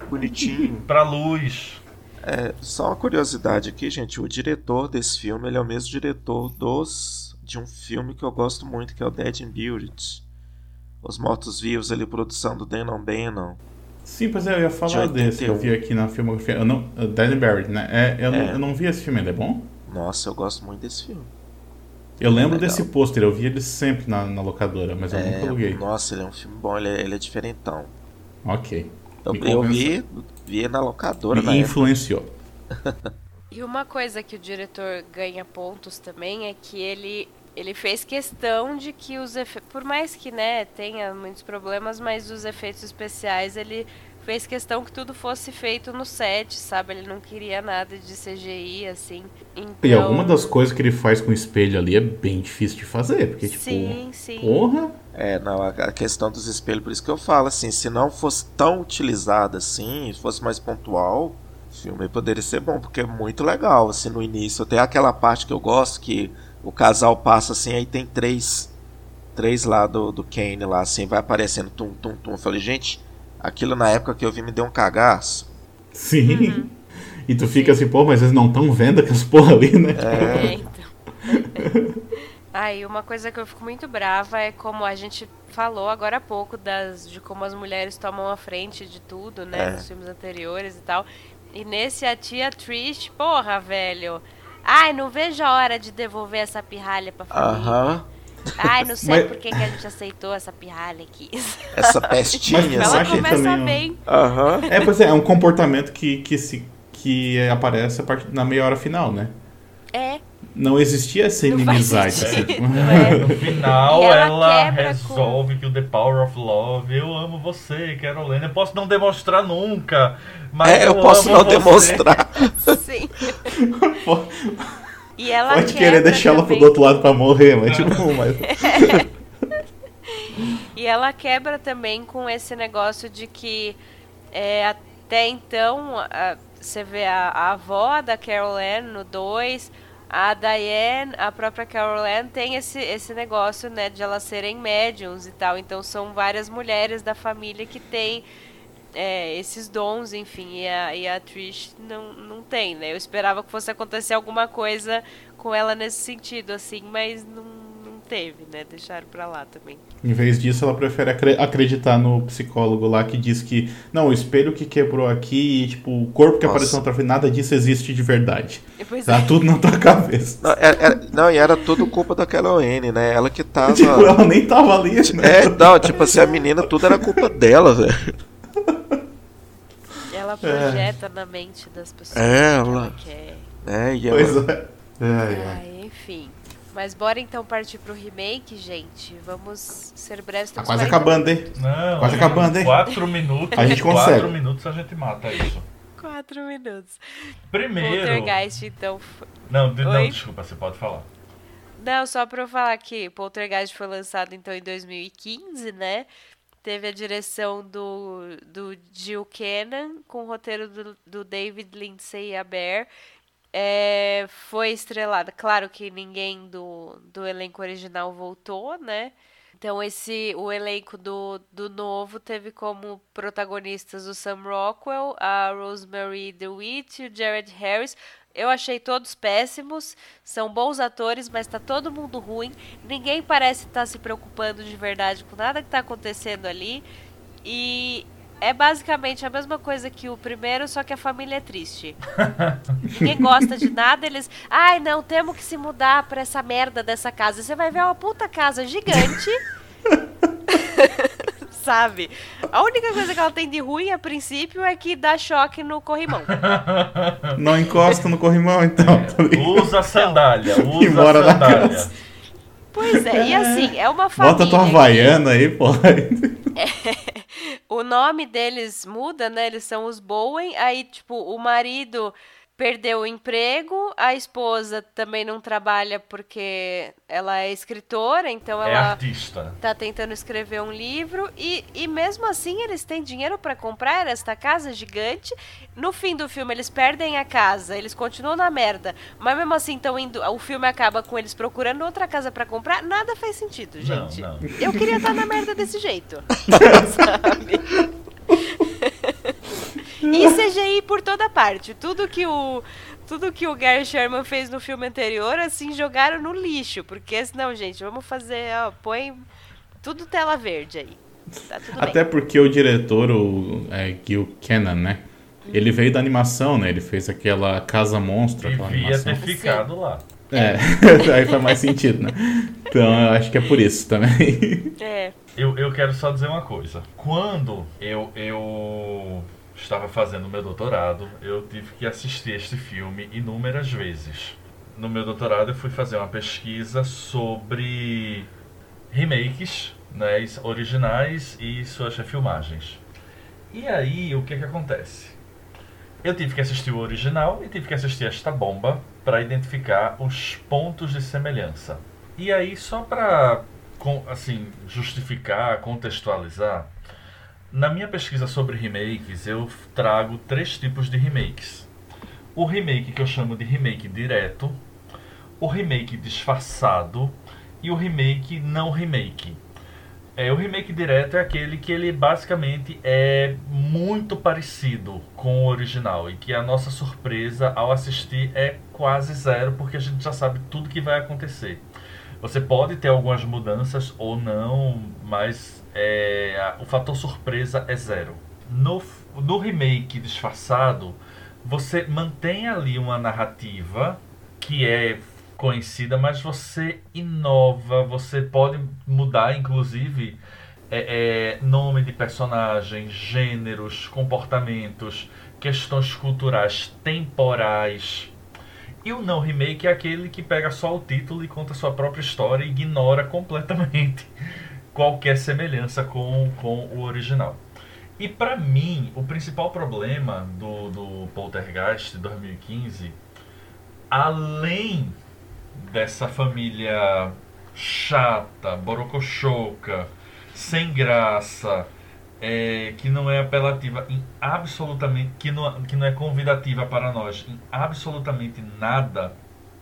Bonitinho. pra luz. É, só uma curiosidade aqui, gente. O diretor desse filme, ele é o mesmo diretor dos de um filme que eu gosto muito, que é o Dead and Buried. Os Mortos-Vivos, ali, produção do Dan Bannon. Sim, pois é, eu ia falar desse, eu vi aqui na filmografia. Eu não, uh, Dead and Buried, né? É, eu, é. Não, eu não vi esse filme, ele é bom? Nossa, eu gosto muito desse filme. Eu lembro desse pôster, eu vi ele sempre na, na locadora, mas eu é, nunca aluguei. Nossa, ele é um filme bom, ele é, ele é diferentão. Ok. Eu, eu vi, vi na locadora. Me influenciou. e uma coisa que o diretor ganha pontos também é que ele ele fez questão de que os efeitos, por mais que né, tenha muitos problemas, mas os efeitos especiais ele fez questão que tudo fosse feito no set, sabe? Ele não queria nada de CGI, assim. Então... E alguma das coisas que ele faz com o espelho ali é bem difícil de fazer, porque, tipo, sim, sim. porra... É, não, a questão dos espelhos, por isso que eu falo, assim, se não fosse tão utilizado assim, fosse mais pontual, o filme poderia ser bom, porque é muito legal, assim, no início. Até aquela parte que eu gosto, que o casal passa assim, aí tem três, três lá do, do Kane lá, assim, vai aparecendo tum, tum, tum. Eu falei, gente, aquilo na época que eu vi me deu um cagaço. Sim. Uhum. E tu fica assim, pô, mas eles não estão vendo aquelas porra ali, né? É, é então. Aí uma coisa que eu fico muito brava é como a gente falou agora há pouco das, de como as mulheres tomam a frente de tudo, né? É. Nos filmes anteriores e tal. E nesse a tia Trish, porra, velho. Ai, não vejo a hora de devolver essa pirralha pra família. Aham. Ai, não sei Mas... por que, que a gente aceitou essa pirralha aqui. Essa pestinha. Mas ela começa também, bem. Aham. É, pois é, é um comportamento que, que, se, que aparece na meia hora final, né? É. Não existia essa inimizade. Assim. É. No final, ela, ela resolve com... que o The Power of Love, eu amo você, Carolina. Eu posso não demonstrar nunca, mas é, eu, eu posso não você. demonstrar. Sim. E ela Pode querer deixar ela pro outro lado pra morrer, mas tipo, mas... E ela quebra também com esse negócio de que é, até então a, você vê a, a, avó da Carol Ann no 2, a Diane, a própria Carol Ann tem esse, esse negócio né, de elas serem médiums e tal. Então são várias mulheres da família que têm é, esses dons, enfim, e a, e a Trish não, não tem, né? Eu esperava que fosse acontecer alguma coisa com ela nesse sentido, assim, mas não, teve, né? Deixaram pra lá também. Em vez disso, ela prefere acreditar no psicólogo lá que diz que, não, o espelho que quebrou aqui e, tipo, o corpo que Nossa. apareceu na tua frente, nada disso existe de verdade. tá é. tudo na tua cabeça. Não, era, é, é, não, e era tudo culpa daquela N, né? Ela que tava. tipo, ela nem tava ali, né? É, não, tipo assim, a menina, tudo era culpa dela, velho ela projeta é. na mente das pessoas. É, ela. ela quer. É, e ela... Pois é. É, é. Ah, enfim. Mas bora então partir pro remake, gente. Vamos ser breves. Tá quase acabando, hein? Não, quase acabando, hein? Quatro minutos. A gente consegue. Quatro minutos a gente mata isso. Quatro minutos. Primeiro. Poltergeist, então. Não, não, desculpa, você pode falar. Não, só pra eu falar que Poltergeist foi lançado então em 2015, né? teve a direção do, do Jill Cannon, com o roteiro do, do David Lindsay Aber. É, foi estrelada. Claro que ninguém do, do elenco original voltou, né? Então esse o elenco do, do novo teve como protagonistas o Sam Rockwell, a Rosemary DeWitt e o Jared Harris. Eu achei todos péssimos, são bons atores, mas tá todo mundo ruim. Ninguém parece estar tá se preocupando de verdade com nada que tá acontecendo ali. E é basicamente a mesma coisa que o primeiro, só que a família é triste. Ninguém gosta de nada, eles. Ai, não, temos que se mudar pra essa merda dessa casa. Você vai ver uma puta casa gigante. sabe? A única coisa que ela tem de ruim a princípio é que dá choque no corrimão. Não encosta no corrimão, então. É, usa sandália, usa Embora sandália. Pois é, e assim, é uma família. Bota tua havaiana que... aí, pô. É, o nome deles muda, né? Eles são os Bowen. Aí, tipo, o marido perdeu o emprego, a esposa também não trabalha porque ela é escritora, então é ela artista. tá tentando escrever um livro e, e mesmo assim eles têm dinheiro para comprar esta casa gigante. No fim do filme eles perdem a casa, eles continuam na merda, mas mesmo assim então indo, o filme acaba com eles procurando outra casa para comprar. Nada faz sentido, gente. Não, não. Eu queria estar na merda desse jeito. sabe? E CGI por toda parte. Tudo que o tudo que o Gary Sherman fez no filme anterior, assim, jogaram no lixo. Porque senão, gente, vamos fazer, ó, põe tudo tela verde aí. Tá Até bem. porque o diretor, o é, Gil Cannon, né? Ele veio da animação, né? Ele fez aquela Casa Monstro. Devia ter ficado lá. É, aí faz mais sentido, né? Então eu acho que é por isso também. É. Eu, eu quero só dizer uma coisa. Quando eu, eu estava fazendo meu doutorado, eu tive que assistir este filme inúmeras vezes. No meu doutorado eu fui fazer uma pesquisa sobre remakes, né, originais e suas refilmagens. E aí, o que que acontece? Eu tive que assistir o original e tive que assistir esta bomba para identificar os pontos de semelhança. E aí, só para assim, justificar, contextualizar, na minha pesquisa sobre remakes, eu trago três tipos de remakes. O remake que eu chamo de remake direto, o remake disfarçado e o remake não remake. É, o remake direto é aquele que ele basicamente é muito parecido com o original e que a nossa surpresa ao assistir é quase zero porque a gente já sabe tudo que vai acontecer. Você pode ter algumas mudanças ou não, mas é, o fator surpresa é zero. No, no remake disfarçado, você mantém ali uma narrativa que é conhecida, mas você inova, você pode mudar, inclusive, é, é, nome de personagens, gêneros, comportamentos, questões culturais temporais. E o não remake é aquele que pega só o título e conta sua própria história e ignora completamente qualquer semelhança com, com o original. E para mim, o principal problema do, do Poltergeist 2015 além dessa família chata, borocochoca, sem graça, é, que não é apelativa em absolutamente, que não, que não é convidativa para nós em absolutamente nada,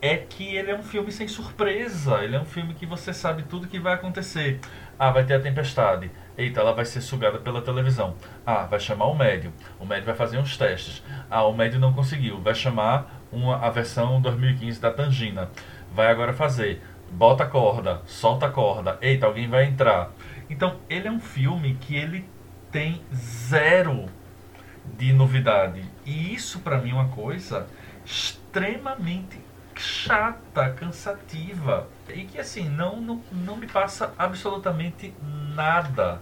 é que ele é um filme sem surpresa. Ele é um filme que você sabe tudo que vai acontecer. Ah, vai ter a tempestade. Eita, ela vai ser sugada pela televisão. Ah, vai chamar o médium. O médium vai fazer uns testes. Ah, o médium não conseguiu. Vai chamar uma, a versão 2015 da Tangina. Vai agora fazer. Bota a corda, solta a corda. Eita, alguém vai entrar. Então, ele é um filme que ele tem zero de novidade. E isso para mim é uma coisa extremamente chata, cansativa e que assim não, não, não me passa absolutamente nada.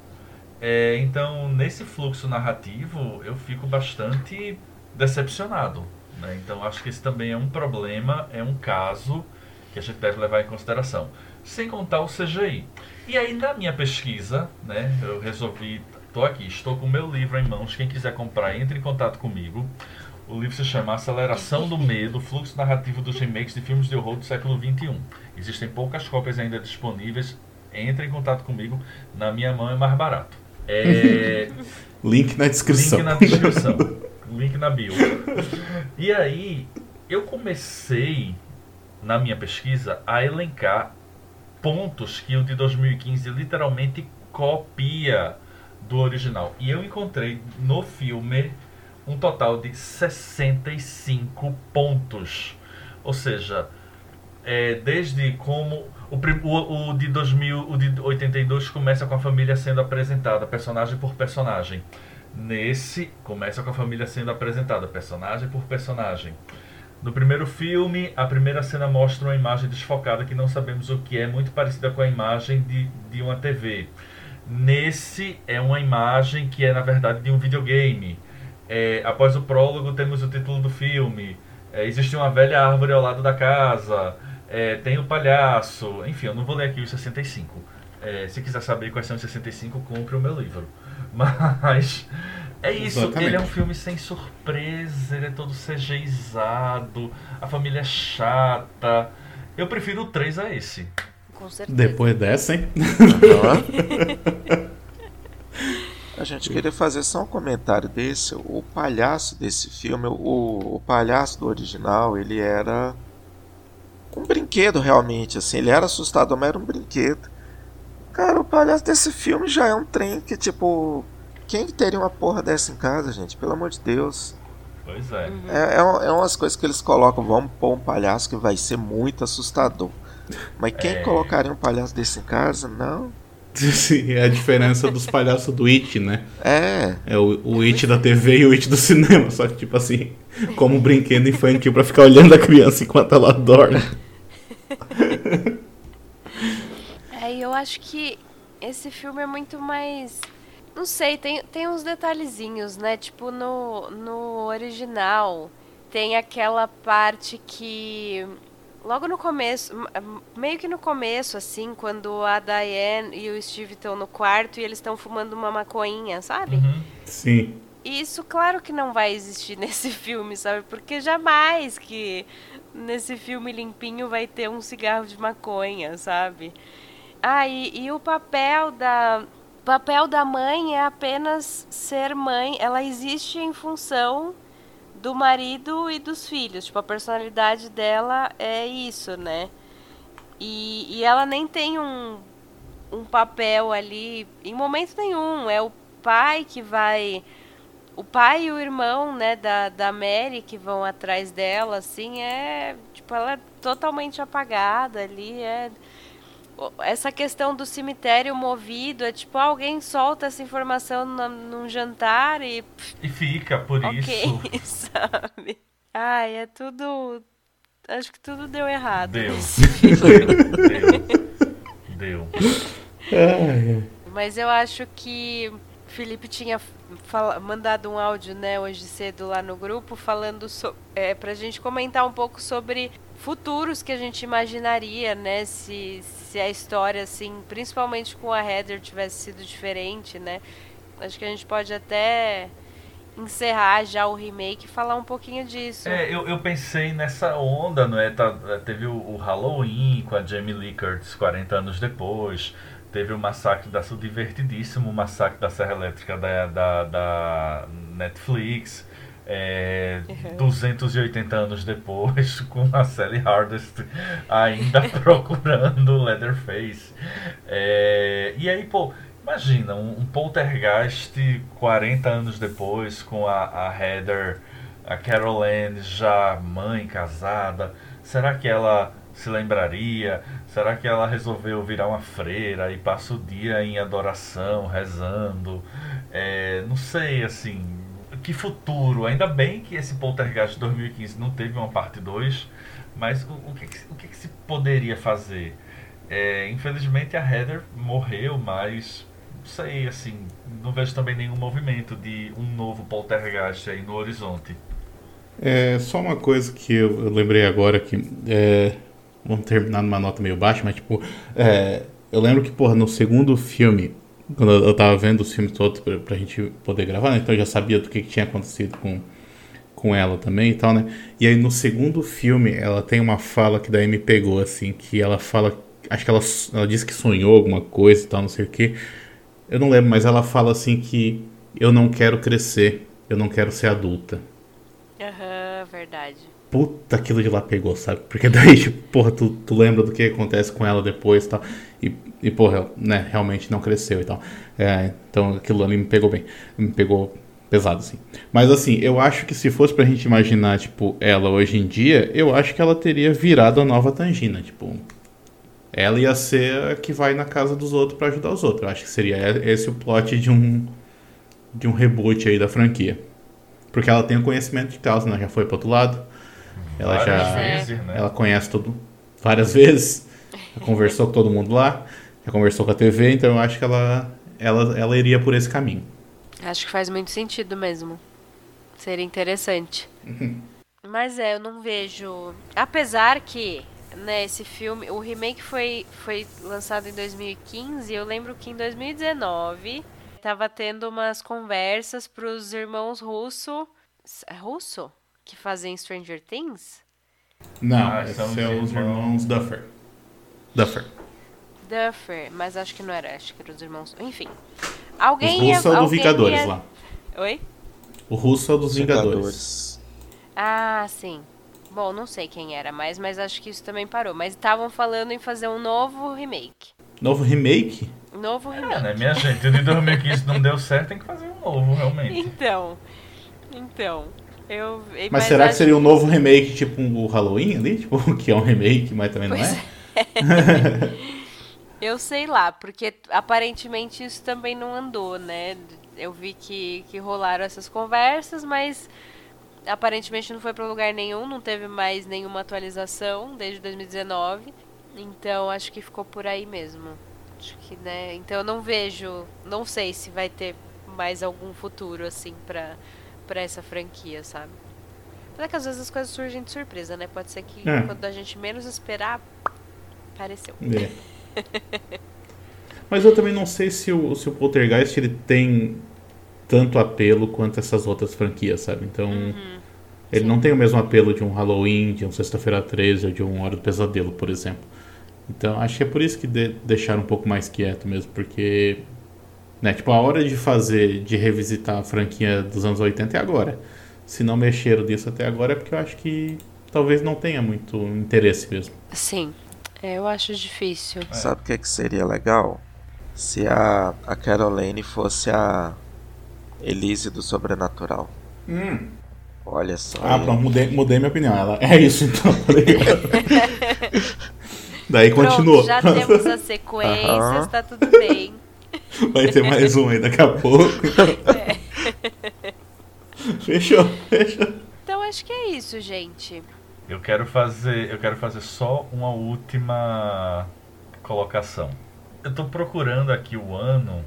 É, então, nesse fluxo narrativo, eu fico bastante decepcionado. Né? Então, acho que esse também é um problema, é um caso que a gente deve levar em consideração. Sem contar o CGI. E aí, na minha pesquisa, né, eu resolvi. Estou aqui, estou com o meu livro em mãos. Quem quiser comprar, entre em contato comigo. O livro se chama Aceleração do Medo, Fluxo Narrativo dos Remakes de Filmes de Horror do século XXI. Existem poucas cópias ainda disponíveis. Entre em contato comigo. Na minha mão é mais barato. É... Link na descrição. Link na descrição. Link na bio. E aí, eu comecei, na minha pesquisa, a elencar pontos que o de 2015 literalmente copia do original. E eu encontrei no filme um total de 65 pontos. Ou seja, é, desde como o, o, o, de 2000, o de 82 começa com a família sendo apresentada, personagem por personagem. Nesse, começa com a família sendo apresentada, personagem por personagem. No primeiro filme, a primeira cena mostra uma imagem desfocada que não sabemos o que é, muito parecida com a imagem de, de uma TV. Nesse, é uma imagem que é, na verdade, de um videogame. É, após o prólogo, temos o título do filme. É, existe uma velha árvore ao lado da casa. É, tem o palhaço. Enfim, eu não vou ler aqui os 65. É, se quiser saber quais são os 65, compre o meu livro. Mas é isso. Exatamente. Ele é um filme sem surpresa. Ele é todo CGizado. A família é chata. Eu prefiro o 3 a esse. Com certeza. Depois dessa, hein? A gente queria fazer só um comentário desse. O palhaço desse filme, o, o palhaço do original, ele era um brinquedo realmente, assim. Ele era assustador, mas era um brinquedo. Cara, o palhaço desse filme já é um trem que, tipo. Quem teria uma porra dessa em casa, gente? Pelo amor de Deus. Pois é. Uhum. É, é, é umas coisas que eles colocam. Vamos pôr um palhaço que vai ser muito assustador. Mas quem é... colocaria um palhaço desse em casa? Não. Sim, é a diferença dos palhaços do It, né? É. É o, o It da TV e o It do cinema. Só que, tipo assim, como um brinquedo infantil para ficar olhando a criança enquanto ela dorme. É, e eu acho que esse filme é muito mais. Não sei, tem, tem uns detalhezinhos, né? Tipo, no, no original tem aquela parte que logo no começo, meio que no começo, assim, quando a Diane e o Steve estão no quarto e eles estão fumando uma maconhinha, sabe? Uhum. Sim. Isso, claro que não vai existir nesse filme, sabe? Porque jamais que nesse filme limpinho vai ter um cigarro de maconha, sabe? Ah, e, e o papel da o papel da mãe é apenas ser mãe. Ela existe em função do marido e dos filhos. Tipo, a personalidade dela é isso, né? E, e ela nem tem um, um papel ali em momento nenhum. É o pai que vai. O pai e o irmão, né, da, da Mary que vão atrás dela, assim, é. Tipo, ela é totalmente apagada ali. É essa questão do cemitério movido é tipo alguém solta essa informação no, num jantar e e fica por okay, isso sabe ai é tudo acho que tudo deu errado deu deu, deu. deu. mas eu acho que Felipe tinha fala, mandado um áudio né hoje cedo lá no grupo falando so, é, pra gente comentar um pouco sobre futuros que a gente imaginaria, né? Se, se a história, assim, principalmente com a Heather, tivesse sido diferente, né? Acho que a gente pode até encerrar já o remake e falar um pouquinho disso. É, eu, eu pensei nessa onda, não é? Tá, teve o, o Halloween com a Jamie Lee Curtis 40 anos depois. Teve o massacre da o massacre da Serra Elétrica da, da, da Netflix. É, uhum. 280 anos depois, com a Sally Hardest ainda procurando Leatherface. É, e aí, pô, imagina um, um poltergeist 40 anos depois, com a, a Heather, a Carol Anne já mãe, casada. Será que ela se lembraria? Será que ela resolveu virar uma freira e passa o dia em adoração, rezando? É, não sei, assim, que futuro. Ainda bem que esse Poltergeist 2015 não teve uma parte 2, mas o, o, que, o que, se poderia fazer? É, infelizmente a Heather morreu, mas não sei, assim, não vejo também nenhum movimento de um novo Poltergeist aí no horizonte. É, só uma coisa que eu, eu lembrei agora que é, vamos terminar numa nota meio baixa, mas tipo, é, eu lembro que, porra, no segundo filme, quando eu tava vendo os filmes todos pra, pra gente poder gravar, né? Então eu já sabia do que, que, tinha acontecido com, com ela também e tal, né? E aí no segundo filme, ela tem uma fala que daí me pegou, assim, que ela fala. Acho que ela, ela disse que sonhou alguma coisa e tal, não sei o que. Eu não lembro, mas ela fala assim que eu não quero crescer, eu não quero ser adulta. Aham, uhum, verdade puta, aquilo de lá pegou, sabe? Porque daí, tipo, porra, tu, tu lembra do que acontece com ela depois e tal. E, e porra, né, realmente não cresceu e tal. É, então aquilo ali me pegou bem. Me pegou pesado, assim. Mas assim, eu acho que se fosse pra gente imaginar, tipo, ela hoje em dia, eu acho que ela teria virado a nova Tangina, tipo. Ela ia ser a que vai na casa dos outros para ajudar os outros. Eu acho que seria esse o plot de um de um reboot aí da franquia. Porque ela tem o conhecimento de causa, né? Já foi pro outro lado ela várias já vezes, né? ela conhece todo várias vezes, conversou com todo mundo lá, já conversou com a TV, então eu acho que ela ela ela iria por esse caminho. Acho que faz muito sentido mesmo. Seria interessante. Uhum. Mas é, eu não vejo, apesar que né, esse filme, o remake foi foi lançado em 2015, eu lembro que em 2019 tava tendo umas conversas para os irmãos Russo, é russo? Que fazem Stranger Things? Não, ah, são é os irmãos Duffer. Duffer. Duffer, mas acho que não era, acho que eram os irmãos. Enfim. Alguém o russo ia, é o dos Vingadores ia... lá. Oi? O russo é o dos Vingadores. Vingadores. Ah, sim. Bom, não sei quem era mais, mas acho que isso também parou. Mas estavam falando em fazer um novo remake. Novo remake? Novo é, remake. É, né, minha gente? O de 2015 não deu certo, tem que fazer um novo, realmente. Então. Então. Eu, mas, mas será que seria um novo remake, tipo um, Halloween ali? Tipo, que é um remake, mas também pois não é? é. eu sei lá, porque aparentemente isso também não andou, né? Eu vi que, que rolaram essas conversas, mas aparentemente não foi para lugar nenhum, não teve mais nenhuma atualização desde 2019. Então acho que ficou por aí mesmo. Acho que, né? Então eu não vejo, não sei se vai ter mais algum futuro assim para para essa franquia, sabe? É que às vezes as coisas surgem de surpresa, né? Pode ser que é. quando a gente menos esperar, apareceu. É. Mas eu também não sei se o, se o Poltergeist ele tem tanto apelo quanto essas outras franquias, sabe? Então, uhum. ele Sim. não tem o mesmo apelo de um Halloween, de um Sexta-feira 13 ou de um Hora do Pesadelo, por exemplo. Então, acho que é por isso que de, deixaram um pouco mais quieto mesmo, porque né? Tipo, a hora de fazer, de revisitar a franquia dos anos 80 é agora. Se não mexeram disso até agora é porque eu acho que talvez não tenha muito interesse mesmo. Sim, é, eu acho difícil. É. Sabe o que, é que seria legal? Se a, a Caroline fosse a Elise do Sobrenatural. Hum. Olha só. Ah, pronto, mudei, mudei minha opinião. Ela, é isso então. Daí Pronto, continuou. Já temos a sequência, uhum. está tudo bem. Vai ter mais um aí daqui a pouco. É. Fechou, fechou. Então acho que é isso, gente. Eu quero fazer, eu quero fazer só uma última colocação. Eu tô procurando aqui o ano,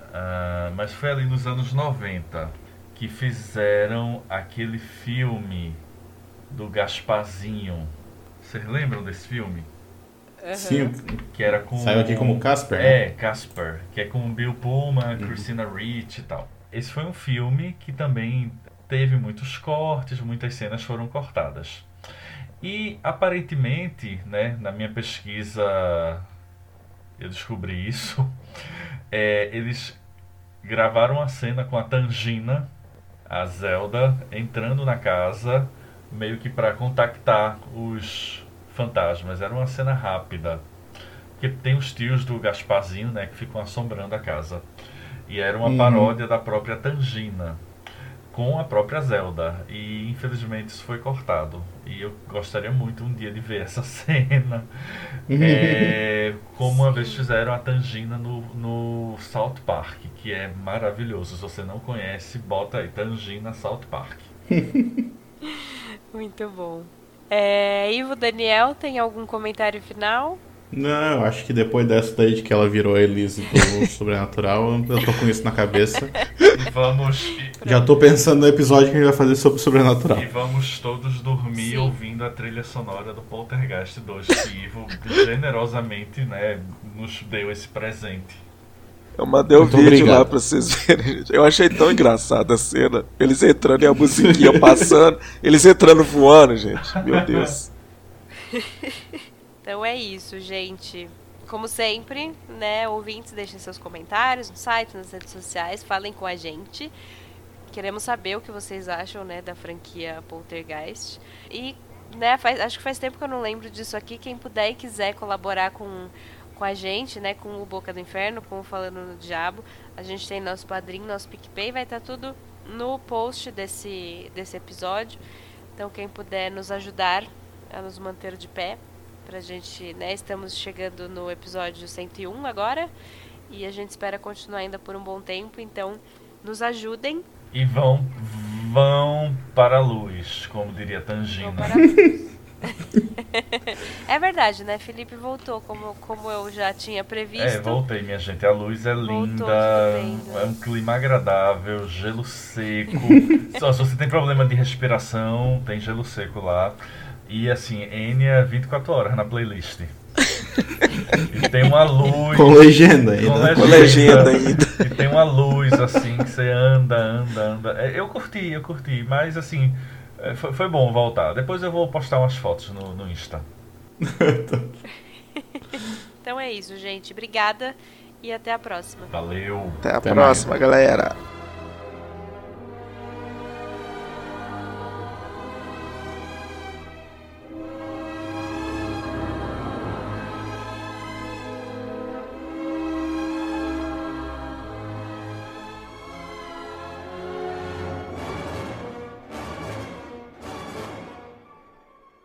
uh, mas foi ali nos anos 90 que fizeram aquele filme do Gasparzinho. Vocês lembram desse filme? Uhum. Sim, que era com. Saiu aqui como Casper. É, Casper, que é com Bill Pullman, uhum. Christina Ricci e tal. esse foi um filme que também teve muitos cortes, muitas cenas foram cortadas. E aparentemente, né, na minha pesquisa eu descobri isso, é, eles gravaram a cena com a Tangina, a Zelda, entrando na casa, meio que para contactar os fantasmas. Era uma cena rápida. Porque tem os tios do Gasparzinho, né, que ficam assombrando a casa. E era uma uhum. paródia da própria Tangina com a própria Zelda. E infelizmente isso foi cortado. E eu gostaria muito um dia de ver essa cena. é, como uma vez fizeram a Tangina no, no South Park, que é maravilhoso. Se você não conhece, bota aí Tangina South Park. muito bom. É, Ivo Daniel, tem algum comentário final? Não, eu acho que depois dessa daí de que ela virou a Elise do Sobrenatural, eu tô com isso na cabeça. E vamos. Já tô pensando no episódio que a gente vai fazer sobre Sobrenatural. E vamos todos dormir Sim. ouvindo a trilha sonora do Poltergeist 2, que Ivo generosamente né, nos deu esse presente. Eu mandei o um vídeo obrigado. lá pra vocês verem. Eu achei tão engraçada a cena. Eles entrando e a musiquinha passando, eles entrando voando, gente. Meu Deus. Então é isso, gente. Como sempre, né, ouvintes, deixem seus comentários no site, nas redes sociais, falem com a gente. Queremos saber o que vocês acham, né, da franquia Poltergeist. E, né, faz, acho que faz tempo que eu não lembro disso aqui. Quem puder e quiser colaborar com, com a gente, né, com o Boca do Inferno, com o Falando no Diabo, a gente tem nosso padrinho, nosso PicPay, vai estar tá tudo no post desse, desse episódio. Então, quem puder nos ajudar a nos manter de pé, pra gente, né? Estamos chegando no episódio 101 agora e a gente espera continuar ainda por um bom tempo, então nos ajudem. E vão vão para a luz, como diria Tangina. é verdade, né? Felipe voltou, como, como eu já tinha previsto. É, voltei, minha gente. A luz é linda, é um clima agradável, gelo seco. Só se você tem problema de respiração, tem gelo seco lá. E assim, Enya 24 horas na playlist. e tem uma luz. Com legenda ainda. Com legenda, com legenda ainda. E tem uma luz, assim, que você anda, anda, anda. É, eu curti, eu curti, mas assim, é, foi, foi bom voltar. Depois eu vou postar umas fotos no, no Insta. então é isso, gente. Obrigada e até a próxima. Valeu. Até a até próxima, mais. galera.